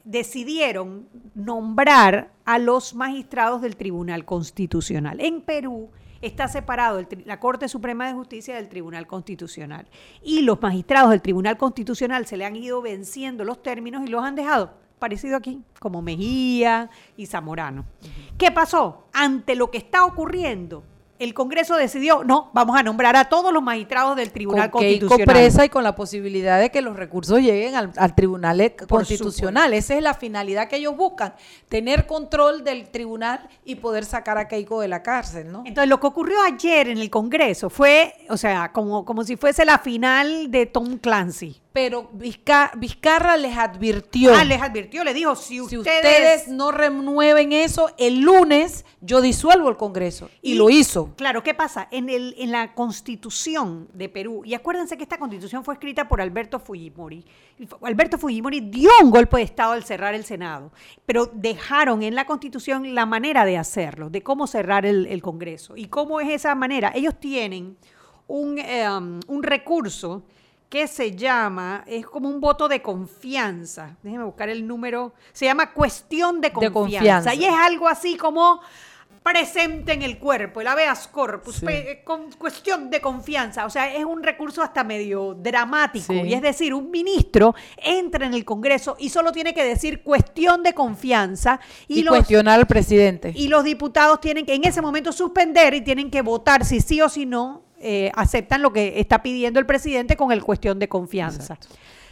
decidieron nombrar a los magistrados del Tribunal Constitucional. En Perú está separado el la Corte Suprema de Justicia del Tribunal Constitucional. Y los magistrados del Tribunal Constitucional se le han ido venciendo los términos y los han dejado parecido aquí, como Mejía y Zamorano. ¿Qué pasó? Ante lo que está ocurriendo, el Congreso decidió, no, vamos a nombrar a todos los magistrados del Tribunal con Constitucional. presa y con la posibilidad de que los recursos lleguen al, al Tribunal e- Por Constitucional. Esa es la finalidad que ellos buscan, tener control del tribunal y poder sacar a Keiko de la cárcel, ¿no? Entonces, lo que ocurrió ayer en el Congreso fue, o sea, como, como si fuese la final de Tom Clancy. Pero Vizca- Vizcarra les advirtió. Ah, les advirtió, le dijo, si, si ustedes, no renueven eso, el lunes yo disuelvo el Congreso. Y, lo hizo. Claro, ¿qué pasa? En, el, en la constitución de Perú, y acuérdense que esta constitución fue escrita por Alberto Fujimori. Alberto Fujimori dio un golpe de Estado al cerrar el Senado, pero dejaron en la constitución la manera de hacerlo, de cómo cerrar el, el Congreso. ¿Y cómo es esa manera? Ellos tienen un, um, un recurso que se llama, es como un voto de confianza. Déjeme buscar el número. Se llama cuestión de confianza. confianza. Y es algo así como presente en el cuerpo, el habeas corpus, Sí. pe- con cuestión de confianza. O sea, es un recurso hasta medio dramático. Sí. Y es decir, un ministro entra en el Congreso y solo tiene que decir cuestión de confianza y, Y, los, cuestionar al presidente. y los diputados tienen que en ese momento suspender y tienen que votar si sí o si no eh, aceptan lo que está pidiendo el presidente con el cuestión de confianza.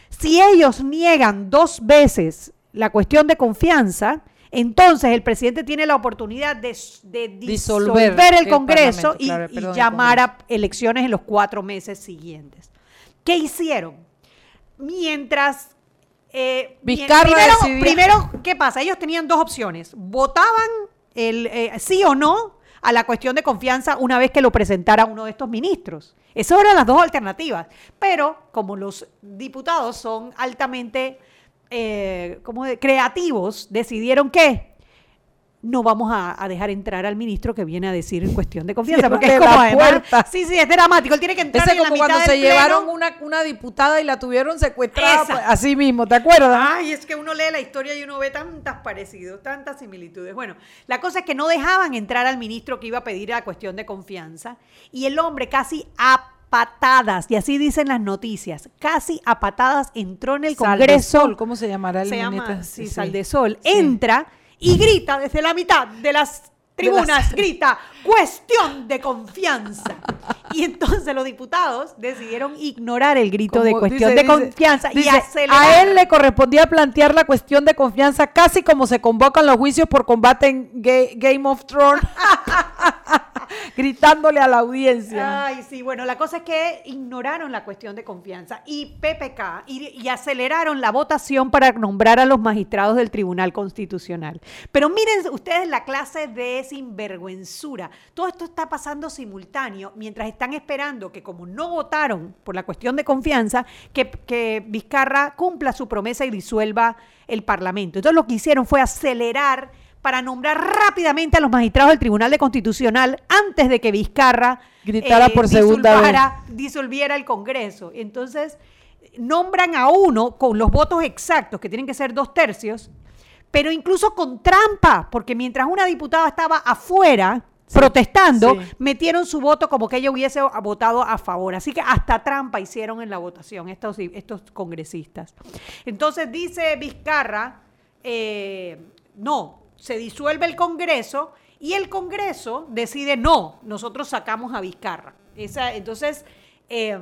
Si ellos niegan dos veces la cuestión de confianza, entonces el presidente tiene la oportunidad de, de disolver, Disolver el Congreso y, claro, perdón, llamar a elecciones en los cuatro meses siguientes. ¿Qué hicieron? Mientras... eh, primero, ¿qué pasa? Ellos tenían dos opciones. Votaban el eh, sí o no a la cuestión de confianza una vez que lo presentara uno de estos ministros. Esas eran las dos alternativas. Pero como los diputados son altamente eh, ¿cómo de- creativos, decidieron que no vamos a, a dejar entrar al ministro que viene a decir en cuestión de confianza. Porque es como además-. Sí, sí, es dramático. Él tiene que entrar Ese en la como mitad cuando del se pleno. llevaron una, una diputada y la tuvieron secuestrada Esa. pues, así mismo, ¿te acuerdas? Ay, es que uno lee la historia y uno ve tantas parecidos, tantas similitudes. Bueno, la cosa es que no dejaban entrar al ministro que iba a pedir la cuestión de confianza y el hombre casi a patadas, y así dicen las noticias, casi a patadas entró en el Congreso. Saldesol, ¿cómo se llamará el se ministro? llama, sí, Sí. Saldesol, Sí. entra y grita desde la mitad de las tribunas, grita, cuestión de confianza. Y entonces los diputados decidieron ignorar el grito de cuestión dice- de dice- confianza y acelerar. A él le correspondía plantear la cuestión de confianza casi como se convocan los juicios por combate en Ga- Game of Thrones, gritándole a la audiencia. Ay, sí, bueno, la cosa es que ignoraron la cuestión de confianza y PPK y, aceleraron la votación para nombrar a los magistrados del Tribunal Constitucional. Pero miren ustedes la clase de sinvergüenzura. Todo esto está pasando simultáneo mientras están esperando que como no votaron por la cuestión de confianza, que, que Vizcarra cumpla su promesa y disuelva el Parlamento. Entonces lo que hicieron fue acelerar para nombrar rápidamente a los magistrados del Tribunal de Constitucional antes de que Vizcarra Gritara por segunda vez. disolviera el Congreso. Entonces, nombran a uno con los votos exactos, que tienen que ser dos tercios, pero incluso con trampa, porque mientras una diputada estaba afuera protestando, sí. metieron su voto como que ella hubiese votado a favor. Así que hasta trampa hicieron en la votación estos, estos congresistas. Entonces dice Vizcarra, eh, no, se disuelve el Congreso y el Congreso decide no, nosotros sacamos a Vizcarra. Esa, entonces eh,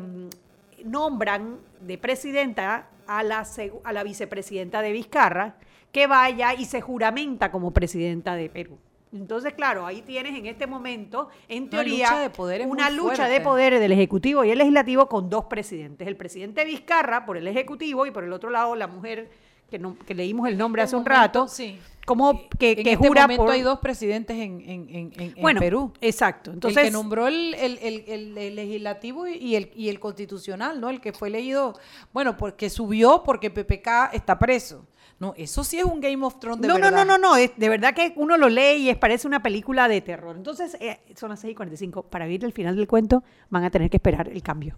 nombran de presidenta a la, a la vicepresidenta de Vizcarra que vaya y se juramenta como presidenta de Perú. Entonces, claro, ahí tienes en este momento, en Una teoría, lucha de una lucha fuerte. de poderes del Ejecutivo y el Legislativo con dos presidentes. El presidente Vizcarra por el Ejecutivo y por el otro lado la mujer que, no- que leímos el nombre hace un rato, sí. como que, en que este jura momento por... hay dos presidentes en, en- en- en- en Bueno, Perú. exacto. el Entonces, que nombró el, el- el- el- el legislativo y el, y el constitucional, ¿no? El que fue elegido, bueno, porque subió porque PPK está preso. No, eso sí es un Game of Thrones de no, verdad. no, no, no, no, es, de verdad que uno lo lee y es, parece una película de terror. Entonces, eh, son las 6 y 45. Para vivir el final del cuento, van a tener que esperar el cambio.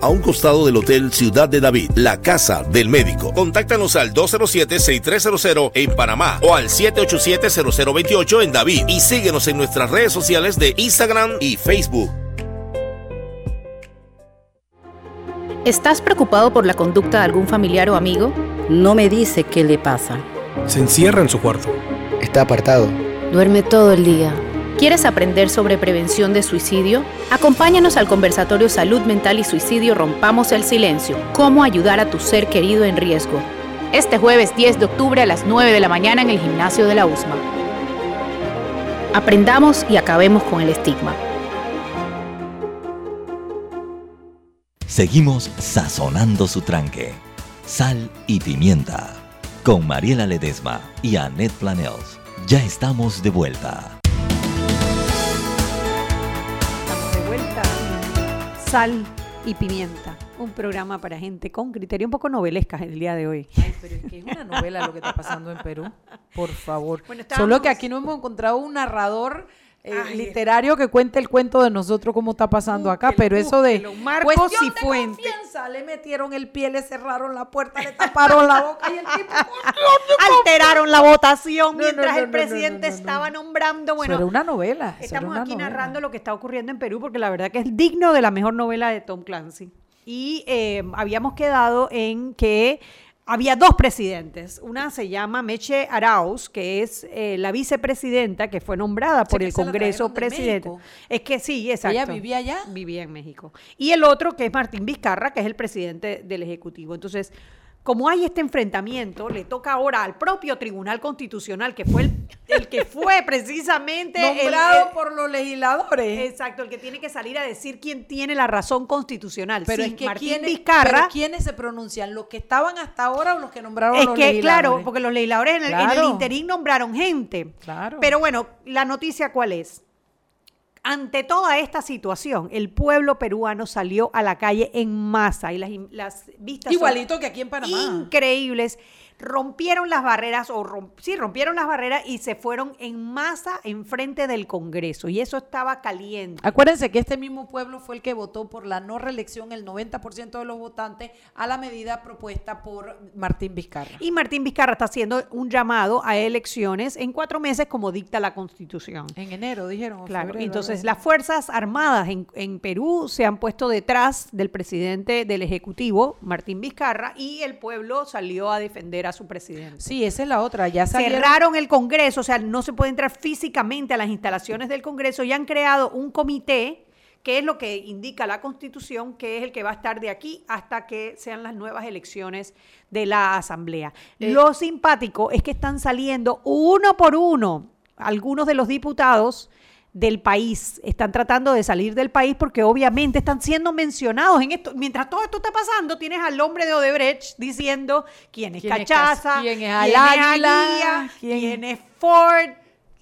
a un costado del Hotel Ciudad de David, la casa del médico. Contáctanos al 207-6300 en Panamá o al 787-0028 en David y síguenos en nuestras redes sociales de Instagram y Facebook. ¿Estás preocupado por la conducta de algún familiar o amigo? No me dice qué le pasa. Se encierra en su cuarto. Está apartado. Duerme todo el día. ¿Quieres aprender sobre prevención de suicidio? Acompáñanos al conversatorio Salud Mental y Suicidio Rompamos el Silencio. Cómo ayudar a tu ser querido en riesgo. Este jueves 10 de octubre a las 9 de la mañana en el gimnasio de la USMA. Aprendamos y acabemos con el estigma. Seguimos sazonando su tranque. Sal y pimienta. Con Mariela Ledesma y Annette Planels. Ya estamos de vuelta. Sal y pimienta. Un programa para gente con criterio un poco novelesca el día de hoy. Ay, pero es que es una novela lo que está pasando en Perú. Por favor. Bueno, Solo que aquí no hemos encontrado un narrador eh, Ay. literario que cuente el cuento de nosotros cómo está pasando acá, pero eso de búsquelo, Marcos cuestión de confianza, le metieron el pie, le cerraron la puerta, le taparon la boca y el tipo Alteraron la votación No, mientras no, no, el presidente estaba nombrando. Bueno, una novela. Estamos una aquí novela. narrando lo que está ocurriendo en Perú porque la verdad que es digno de la mejor novela de Tom Clancy. Y eh, habíamos quedado en que había dos presidentes. Una se llama Meche Arauz, que es eh, la vicepresidenta que fue nombrada por el Congreso presidente. Es que sí, exacto. ¿Ella vivía allá? Vivía en México. Y el otro que es Martín Vizcarra, que es el presidente del Ejecutivo. Entonces, como hay este enfrentamiento, le toca ahora al propio Tribunal Constitucional, que fue el, el que fue precisamente Nombrado el- por los legisladores. Exacto, el que tiene que salir a decir quién tiene la razón constitucional. Pero Sí, es que Martín ¿quiénes, Vizcarra. pero ¿quiénes se pronuncian? ¿Los que estaban hasta ahora o los que nombraron es los que, legisladores? claro, porque los legisladores en el, en el Claro. interín nombraron gente. Claro. Pero bueno, la noticia cuál es. Ante toda esta situación, el pueblo peruano salió a la calle en masa y las, las vistas son Igualito que aquí en Panamá. increíbles. Rompieron las barreras, o romp- sí, rompieron las barreras y se fueron en masa enfrente del Congreso. Y eso estaba caliente. Acuérdense que este mismo pueblo fue el que votó por la no reelección, el 90% de los votantes, a la medida propuesta por Martín Vizcarra. Y Martín Vizcarra está haciendo un llamado a elecciones en cuatro meses como dicta la Constitución. En enero, dijeron. Claro, febrero, entonces las Fuerzas Armadas en, en Perú se han puesto detrás del presidente del Ejecutivo, Martín Vizcarra, y el pueblo salió a defender a su presidente. Sí, esa es la otra. Ya salieron- Cerraron el Congreso, o sea, no se puede entrar físicamente a las instalaciones del Congreso y han creado un comité que es lo que indica la Constitución, que es el que va a estar de aquí hasta que sean las nuevas elecciones de la Asamblea. Eh, Lo simpático es que están saliendo uno por uno algunos de los diputados del país. Están tratando de salir del país porque obviamente están siendo mencionados en esto. Mientras todo esto está pasando, tienes al hombre de Odebrecht diciendo quién es ¿Quién Cachaza, quién es quién Al es Águila, Aguía, quién- quién es Ford,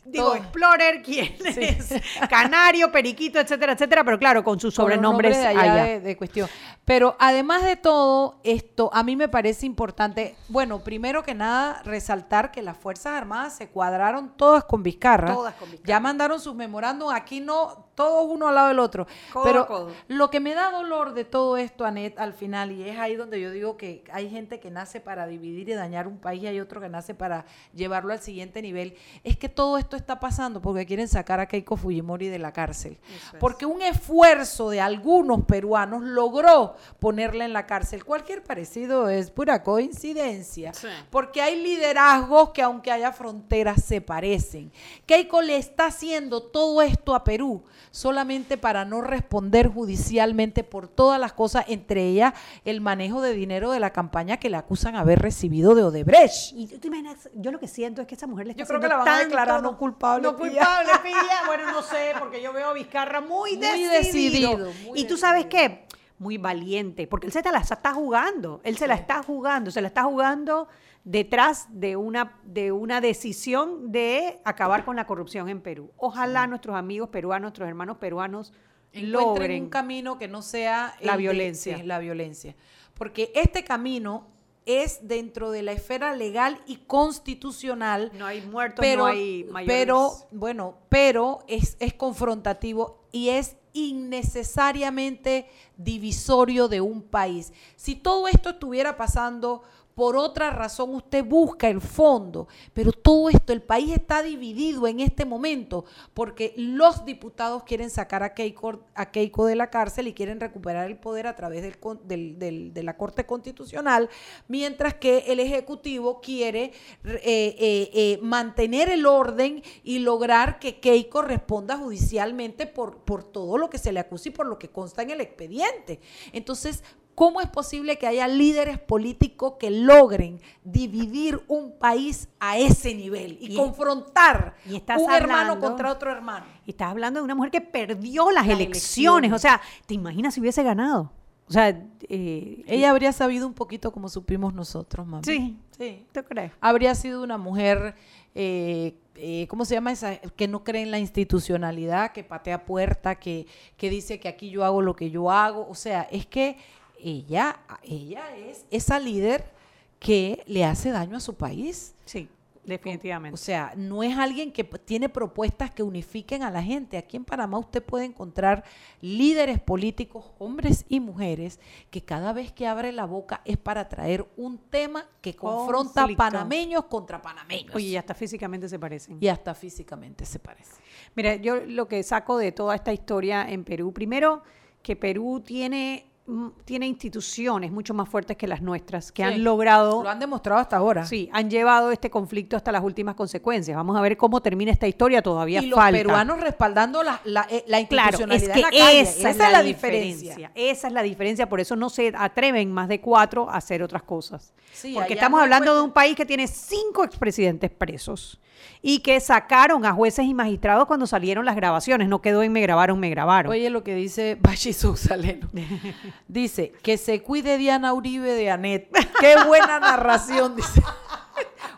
digo, Todo. Explorer, quién es Canario, Periquito, etcétera, etcétera, pero claro, con sus sobrenombres allá allá. De, de cuestión. Pero además de todo esto, a mí me parece importante, bueno, primero que nada, resaltar que las Fuerzas Armadas se cuadraron todas con Vizcarra. Todas con Vizcarra. Ya mandaron sus memorándum, aquí no, todos uno al lado del otro. Codo Pero codo. lo que me da dolor de todo esto, Anet, al final, y es ahí donde yo digo que hay gente que nace para dividir y dañar un país y hay otro que nace para llevarlo al siguiente nivel, es que todo esto está pasando porque quieren sacar a Keiko Fujimori de la cárcel. Porque un esfuerzo de algunos peruanos logró ponerla en la cárcel. Cualquier parecido es pura coincidencia. Porque hay liderazgos que aunque haya fronteras se parecen. Keiko le está haciendo todo esto a Perú solamente para no responder judicialmente por todas las cosas, entre ellas el manejo de dinero de la campaña que le acusan haber recibido de Odebrecht. Y tú te imaginas, yo lo que siento es que esa mujer le está Yo creo que la van a declarar no culpable, No culpable, Pía. Bueno, no sé, porque yo veo a Vizcarra muy, Muy decidido. decidido, muy y tú sabes qué, muy valiente, porque él se la está jugando, él se la está jugando, se la está jugando detrás de una, de una decisión de acabar con la corrupción en Perú. Ojalá nuestros amigos peruanos, nuestros hermanos peruanos encuentren logren un camino que no sea La de- violencia. sí, la violencia. Porque este camino es dentro de la esfera legal y constitucional. No hay muertos, pero, no hay mayores. pero bueno, pero es, es confrontativo y es innecesariamente divisorio de un país. Si todo esto estuviera pasando por otra razón usted busca el fondo, pero todo esto, el país está dividido en este momento porque los diputados quieren sacar a Keiko, a Keiko de la cárcel y quieren recuperar el poder a través de la Corte Constitucional, mientras que el Ejecutivo quiere eh, eh, eh, mantener el orden y lograr que Keiko responda judicialmente por, por todo lo que se le acusa y por lo que consta en el expediente. Entonces, ¿Cómo es posible que haya líderes políticos que logren dividir un país a ese nivel y, confrontar y un hermano contra otro hermano? Y estás hablando de una mujer que perdió las, elecciones. O sea, ¿te imaginas si hubiese ganado? O sea, eh, ella habría sabido un poquito como supimos nosotros, mamá. Sí, sí, ¿tú crees? Habría sido una mujer, eh, eh, ¿cómo se llama esa? Que no cree en la institucionalidad, que patea puerta, que, que dice que aquí yo hago lo que yo hago. O sea, es que ella, ella es esa líder que le hace daño a su país. Sí, definitivamente. O sea, no es alguien que tiene propuestas que unifiquen a la gente. Aquí en Panamá usted puede encontrar líderes políticos, hombres y mujeres, que cada vez que abre la boca es para traer un tema que confronta panameños contra panameños. Oye, y hasta físicamente se parecen. Y hasta físicamente se parecen. Mira, yo lo que saco de toda esta historia en Perú, primero que Perú tiene tiene instituciones mucho más fuertes que las nuestras, que han logrado... Lo han demostrado hasta ahora. Sí, han llevado este conflicto hasta las últimas consecuencias. Vamos a ver cómo termina esta historia, todavía y falta. los peruanos respaldando la, la, eh, institucionalidad en la calle. Esa, es la, diferencia. Esa es la diferencia, por eso no se atreven más de cuatro a hacer otras cosas. Porque estamos hablando de un país que tiene cinco expresidentes presos y que sacaron a jueces y magistrados cuando salieron las grabaciones. No quedó en me grabaron, me grabaron. Oye, lo que dice Bashi Sousaleno. dice, que se cuide Diana Uribe de Anet. Qué buena narración, dice.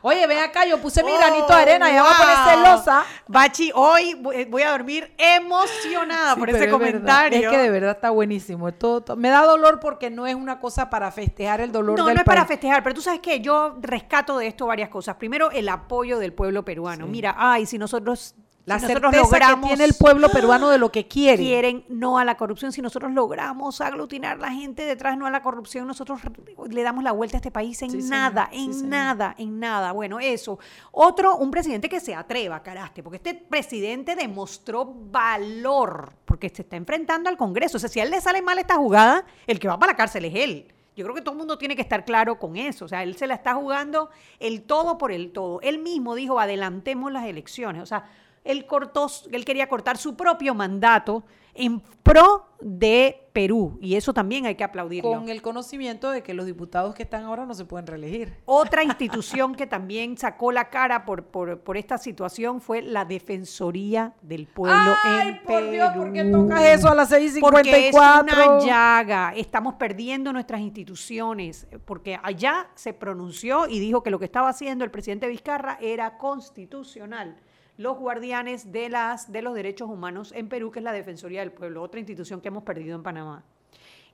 Oye, ven acá, yo puse mi granito de arena, y ya va a poner celosa. Bachi, hoy voy a dormir emocionada por ese comentario. Es, que de verdad está buenísimo. Todo, me da dolor porque no es una cosa para festejar el dolor no, del No, no es para festejar, pero tú sabes que yo rescato de esto varias cosas. Primero, el apoyo del pueblo peruano. Mira, ay, si nosotros la certeza que tiene el pueblo peruano de lo que quiere. Quieren no a la corrupción. Si nosotros logramos aglutinar la gente detrás no a la corrupción, nosotros le damos la vuelta a este país en nada, en nada, en nada. Bueno, eso. Otro, un presidente que se atreva, caraste, porque este presidente demostró valor, porque se está enfrentando al Congreso. O sea, si a él le sale mal esta jugada, el que va para la cárcel es él. Yo creo que todo el mundo tiene que estar claro con eso. O sea, él se la está jugando el todo por el todo. Él mismo dijo, adelantemos las elecciones. O sea, él, cortó, él quería cortar su propio mandato en pro de Perú y eso también hay que aplaudirlo. Con el conocimiento de que los diputados que están ahora no se pueden reelegir. Otra institución que también sacó la cara por, por, esta situación fue la Defensoría del Pueblo Ay, en por Perú. Dios, ¿por qué tocas eso a las 6.54? Porque es una llaga. Estamos perdiendo nuestras instituciones porque allá se pronunció y dijo que lo que estaba haciendo el presidente Vizcarra era constitucional los guardianes de, las, de los derechos humanos en Perú, que es la Defensoría del Pueblo, otra institución que hemos perdido en Panamá.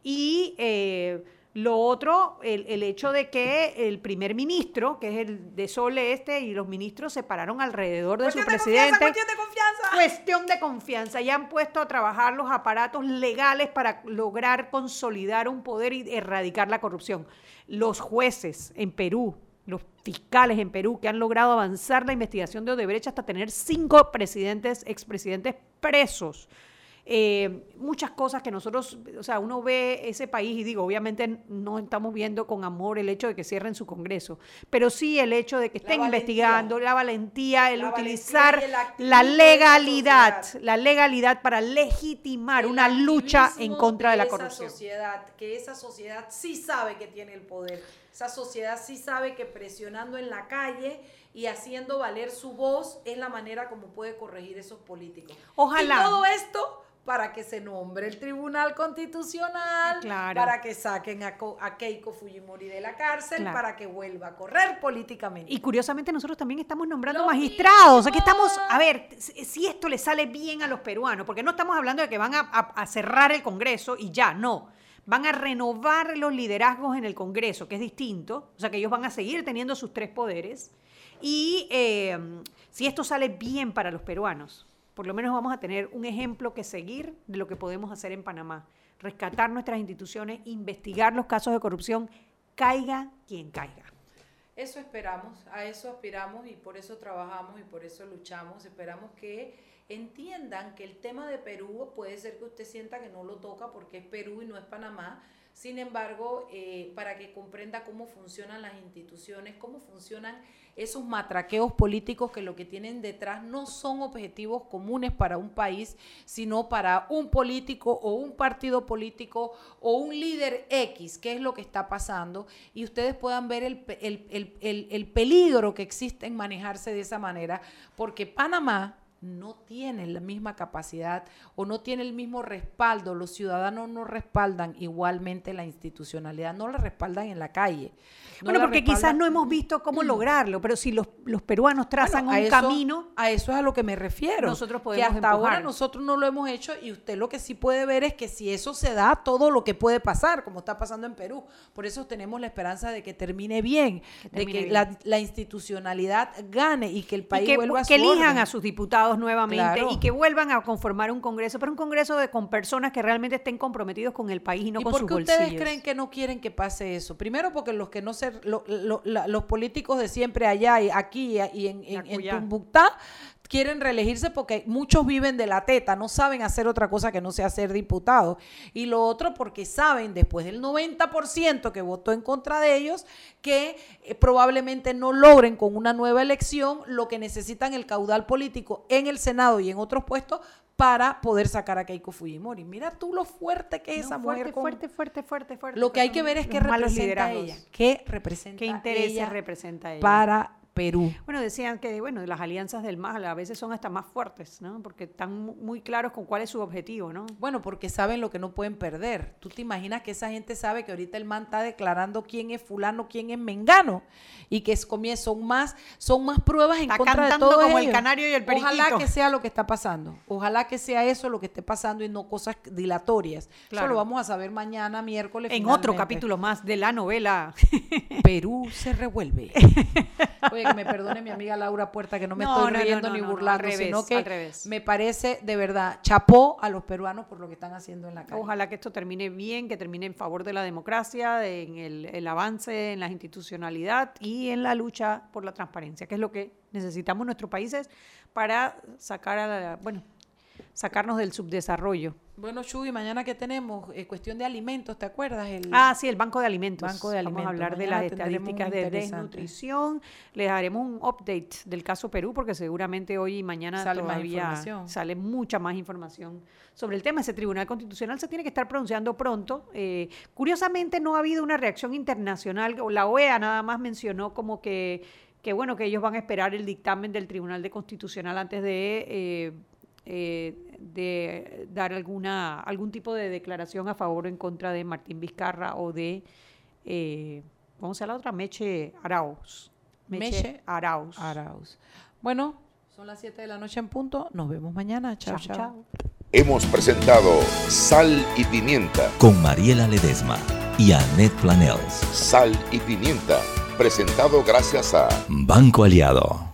Y eh, lo otro, el, hecho de que el primer ministro, que es el de Sole Este, y los ministros se pararon alrededor de su presidente. cuestión de confianza. Cuestión de confianza. Y han puesto a trabajar los aparatos legales para lograr consolidar un poder y erradicar la corrupción. Los jueces en Perú, los fiscales en Perú que han logrado avanzar la investigación de Odebrecht hasta tener cinco presidentes, expresidentes presos. Eh, muchas cosas que nosotros, o sea, uno ve ese país y digo, obviamente no estamos viendo con amor el hecho de que cierren su Congreso, pero sí el hecho de que estén investigando, la valentía, el utilizar la legalidad, la legalidad para legitimar una lucha en contra de la corrupción. Sociedad, que esa sociedad sí sabe que tiene el poder, esa sociedad sí sabe que presionando en la calle y haciendo valer su voz es la manera como puede corregir esos políticos. Ojalá. Y todo esto para que se nombre el Tribunal Constitucional, para que saquen a, Keiko Fujimori de la cárcel, para que vuelva a correr políticamente. Y curiosamente nosotros también estamos nombrando magistrados. Aquí estamos, a ver, si esto le sale bien a los peruanos, porque no estamos hablando de que van a, cerrar el Congreso y ya, no van a renovar los liderazgos en el Congreso, que es distinto, o sea que ellos van a seguir teniendo sus tres poderes, y eh, si esto sale bien para los peruanos, por lo menos vamos a tener un ejemplo que seguir de lo que podemos hacer en Panamá. Rescatar nuestras instituciones, investigar los casos de corrupción, caiga quien caiga. Eso esperamos, a eso aspiramos y por eso trabajamos y por eso luchamos. Esperamos que entiendan que el tema de Perú puede ser que usted sienta que no lo toca porque es Perú y no es Panamá, sin embargo, eh, para que comprenda cómo funcionan las instituciones, cómo funcionan esos matraqueos políticos que lo que tienen detrás no son objetivos comunes para un país, sino para un político o un partido político o un líder X, que es lo que está pasando, y ustedes puedan ver el, el peligro que existe en manejarse de esa manera, porque Panamá no tiene la misma capacidad o no tiene el mismo respaldo. Los ciudadanos no respaldan igualmente la institucionalidad, no la respaldan en la calle. bueno, porque quizás no hemos visto cómo mm. lograrlo, pero si los, peruanos trazan un camino. A eso es a lo que me refiero. Nosotros podemos. Que hasta ahora nosotros no lo hemos hecho y usted lo que sí puede ver es que si eso se da, todo lo que puede pasar, como está pasando en Perú. Por eso tenemos la esperanza de que termine bien, de que La, institucionalidad gane y que el país vuelva a su Que elijan a sus diputados nuevamente y que vuelvan a conformar un Congreso, pero un Congreso de, con personas que realmente estén comprometidos con el país y no con sus bolsillos. por qué ustedes creen que no quieren que pase eso? Primero porque los que no se, los políticos de siempre allá y aquí y en, en, en quieren reelegirse porque muchos viven de la teta, no saben hacer otra cosa que no sea ser diputados. Y lo otro porque saben, después del 90% que votó en contra de ellos, que eh, probablemente no logren con una nueva elección lo que necesitan el caudal político en el Senado y en otros puestos para poder sacar a Keiko Fujimori. Mira tú lo fuerte que es esa mujer. Fuerte, fuerte, fuerte, fuerte. Lo que hay que ver es qué representa ella. ¿Qué representa ¿Qué intereses representa ella? Para Perú. Bueno, decían que bueno, las alianzas del MAS a veces son hasta más fuertes, ¿no? Porque están muy claros con cuál es su objetivo, ¿no? Bueno, porque saben lo que no pueden perder. Tú te imaginas que esa gente sabe que ahorita el MAN está declarando quién es fulano, quién es mengano y que es, son más son más pruebas en contra de todo como el canario y el periquito. Ojalá que sea lo que está pasando. Ojalá que sea eso lo que esté pasando y no cosas dilatorias. Eso lo vamos a saber mañana miércoles en otro capítulo más de la novela Perú se revuelve. Oye, que me perdone mi amiga Laura Puerta, que no me estoy riendo ni burlando, sino que me parece de verdad chapó a los peruanos por lo que están haciendo en la calle. Ojalá que esto termine bien, que termine en favor de la democracia, en el, avance en la institucionalidad y en la lucha por la transparencia, que es lo que necesitamos nuestros países para sacar a la, bueno, sacarnos del subdesarrollo. Bueno, Chuy, mañana que tenemos eh, cuestión de alimentos, ¿te acuerdas? El ah, sí, el Banco de Alimentos. Banco de Vamos a hablar de las estadísticas de desnutrición. Les daremos un update del caso Perú porque seguramente hoy y mañana sale todavía sale mucha más información sobre el tema. Ese Tribunal Constitucional se tiene que estar pronunciando pronto. Eh, curiosamente no ha habido una reacción internacional. La OEA nada más mencionó como que que bueno que ellos van a esperar el dictamen del Tribunal de Constitucional antes de eh, eh, de dar alguna algún tipo de declaración a favor o en contra de Martín Vizcarra o de, eh, vamos a la otra, Meche Arauz. Meche, Arauz. Arauz. Bueno, son las 7 de la noche en punto. Nos vemos mañana. Chao, chao. Hemos presentado Sal y Pimienta con Mariela Ledesma y Annette Planels. Sal y Pimienta, presentado gracias a Banco Aliado.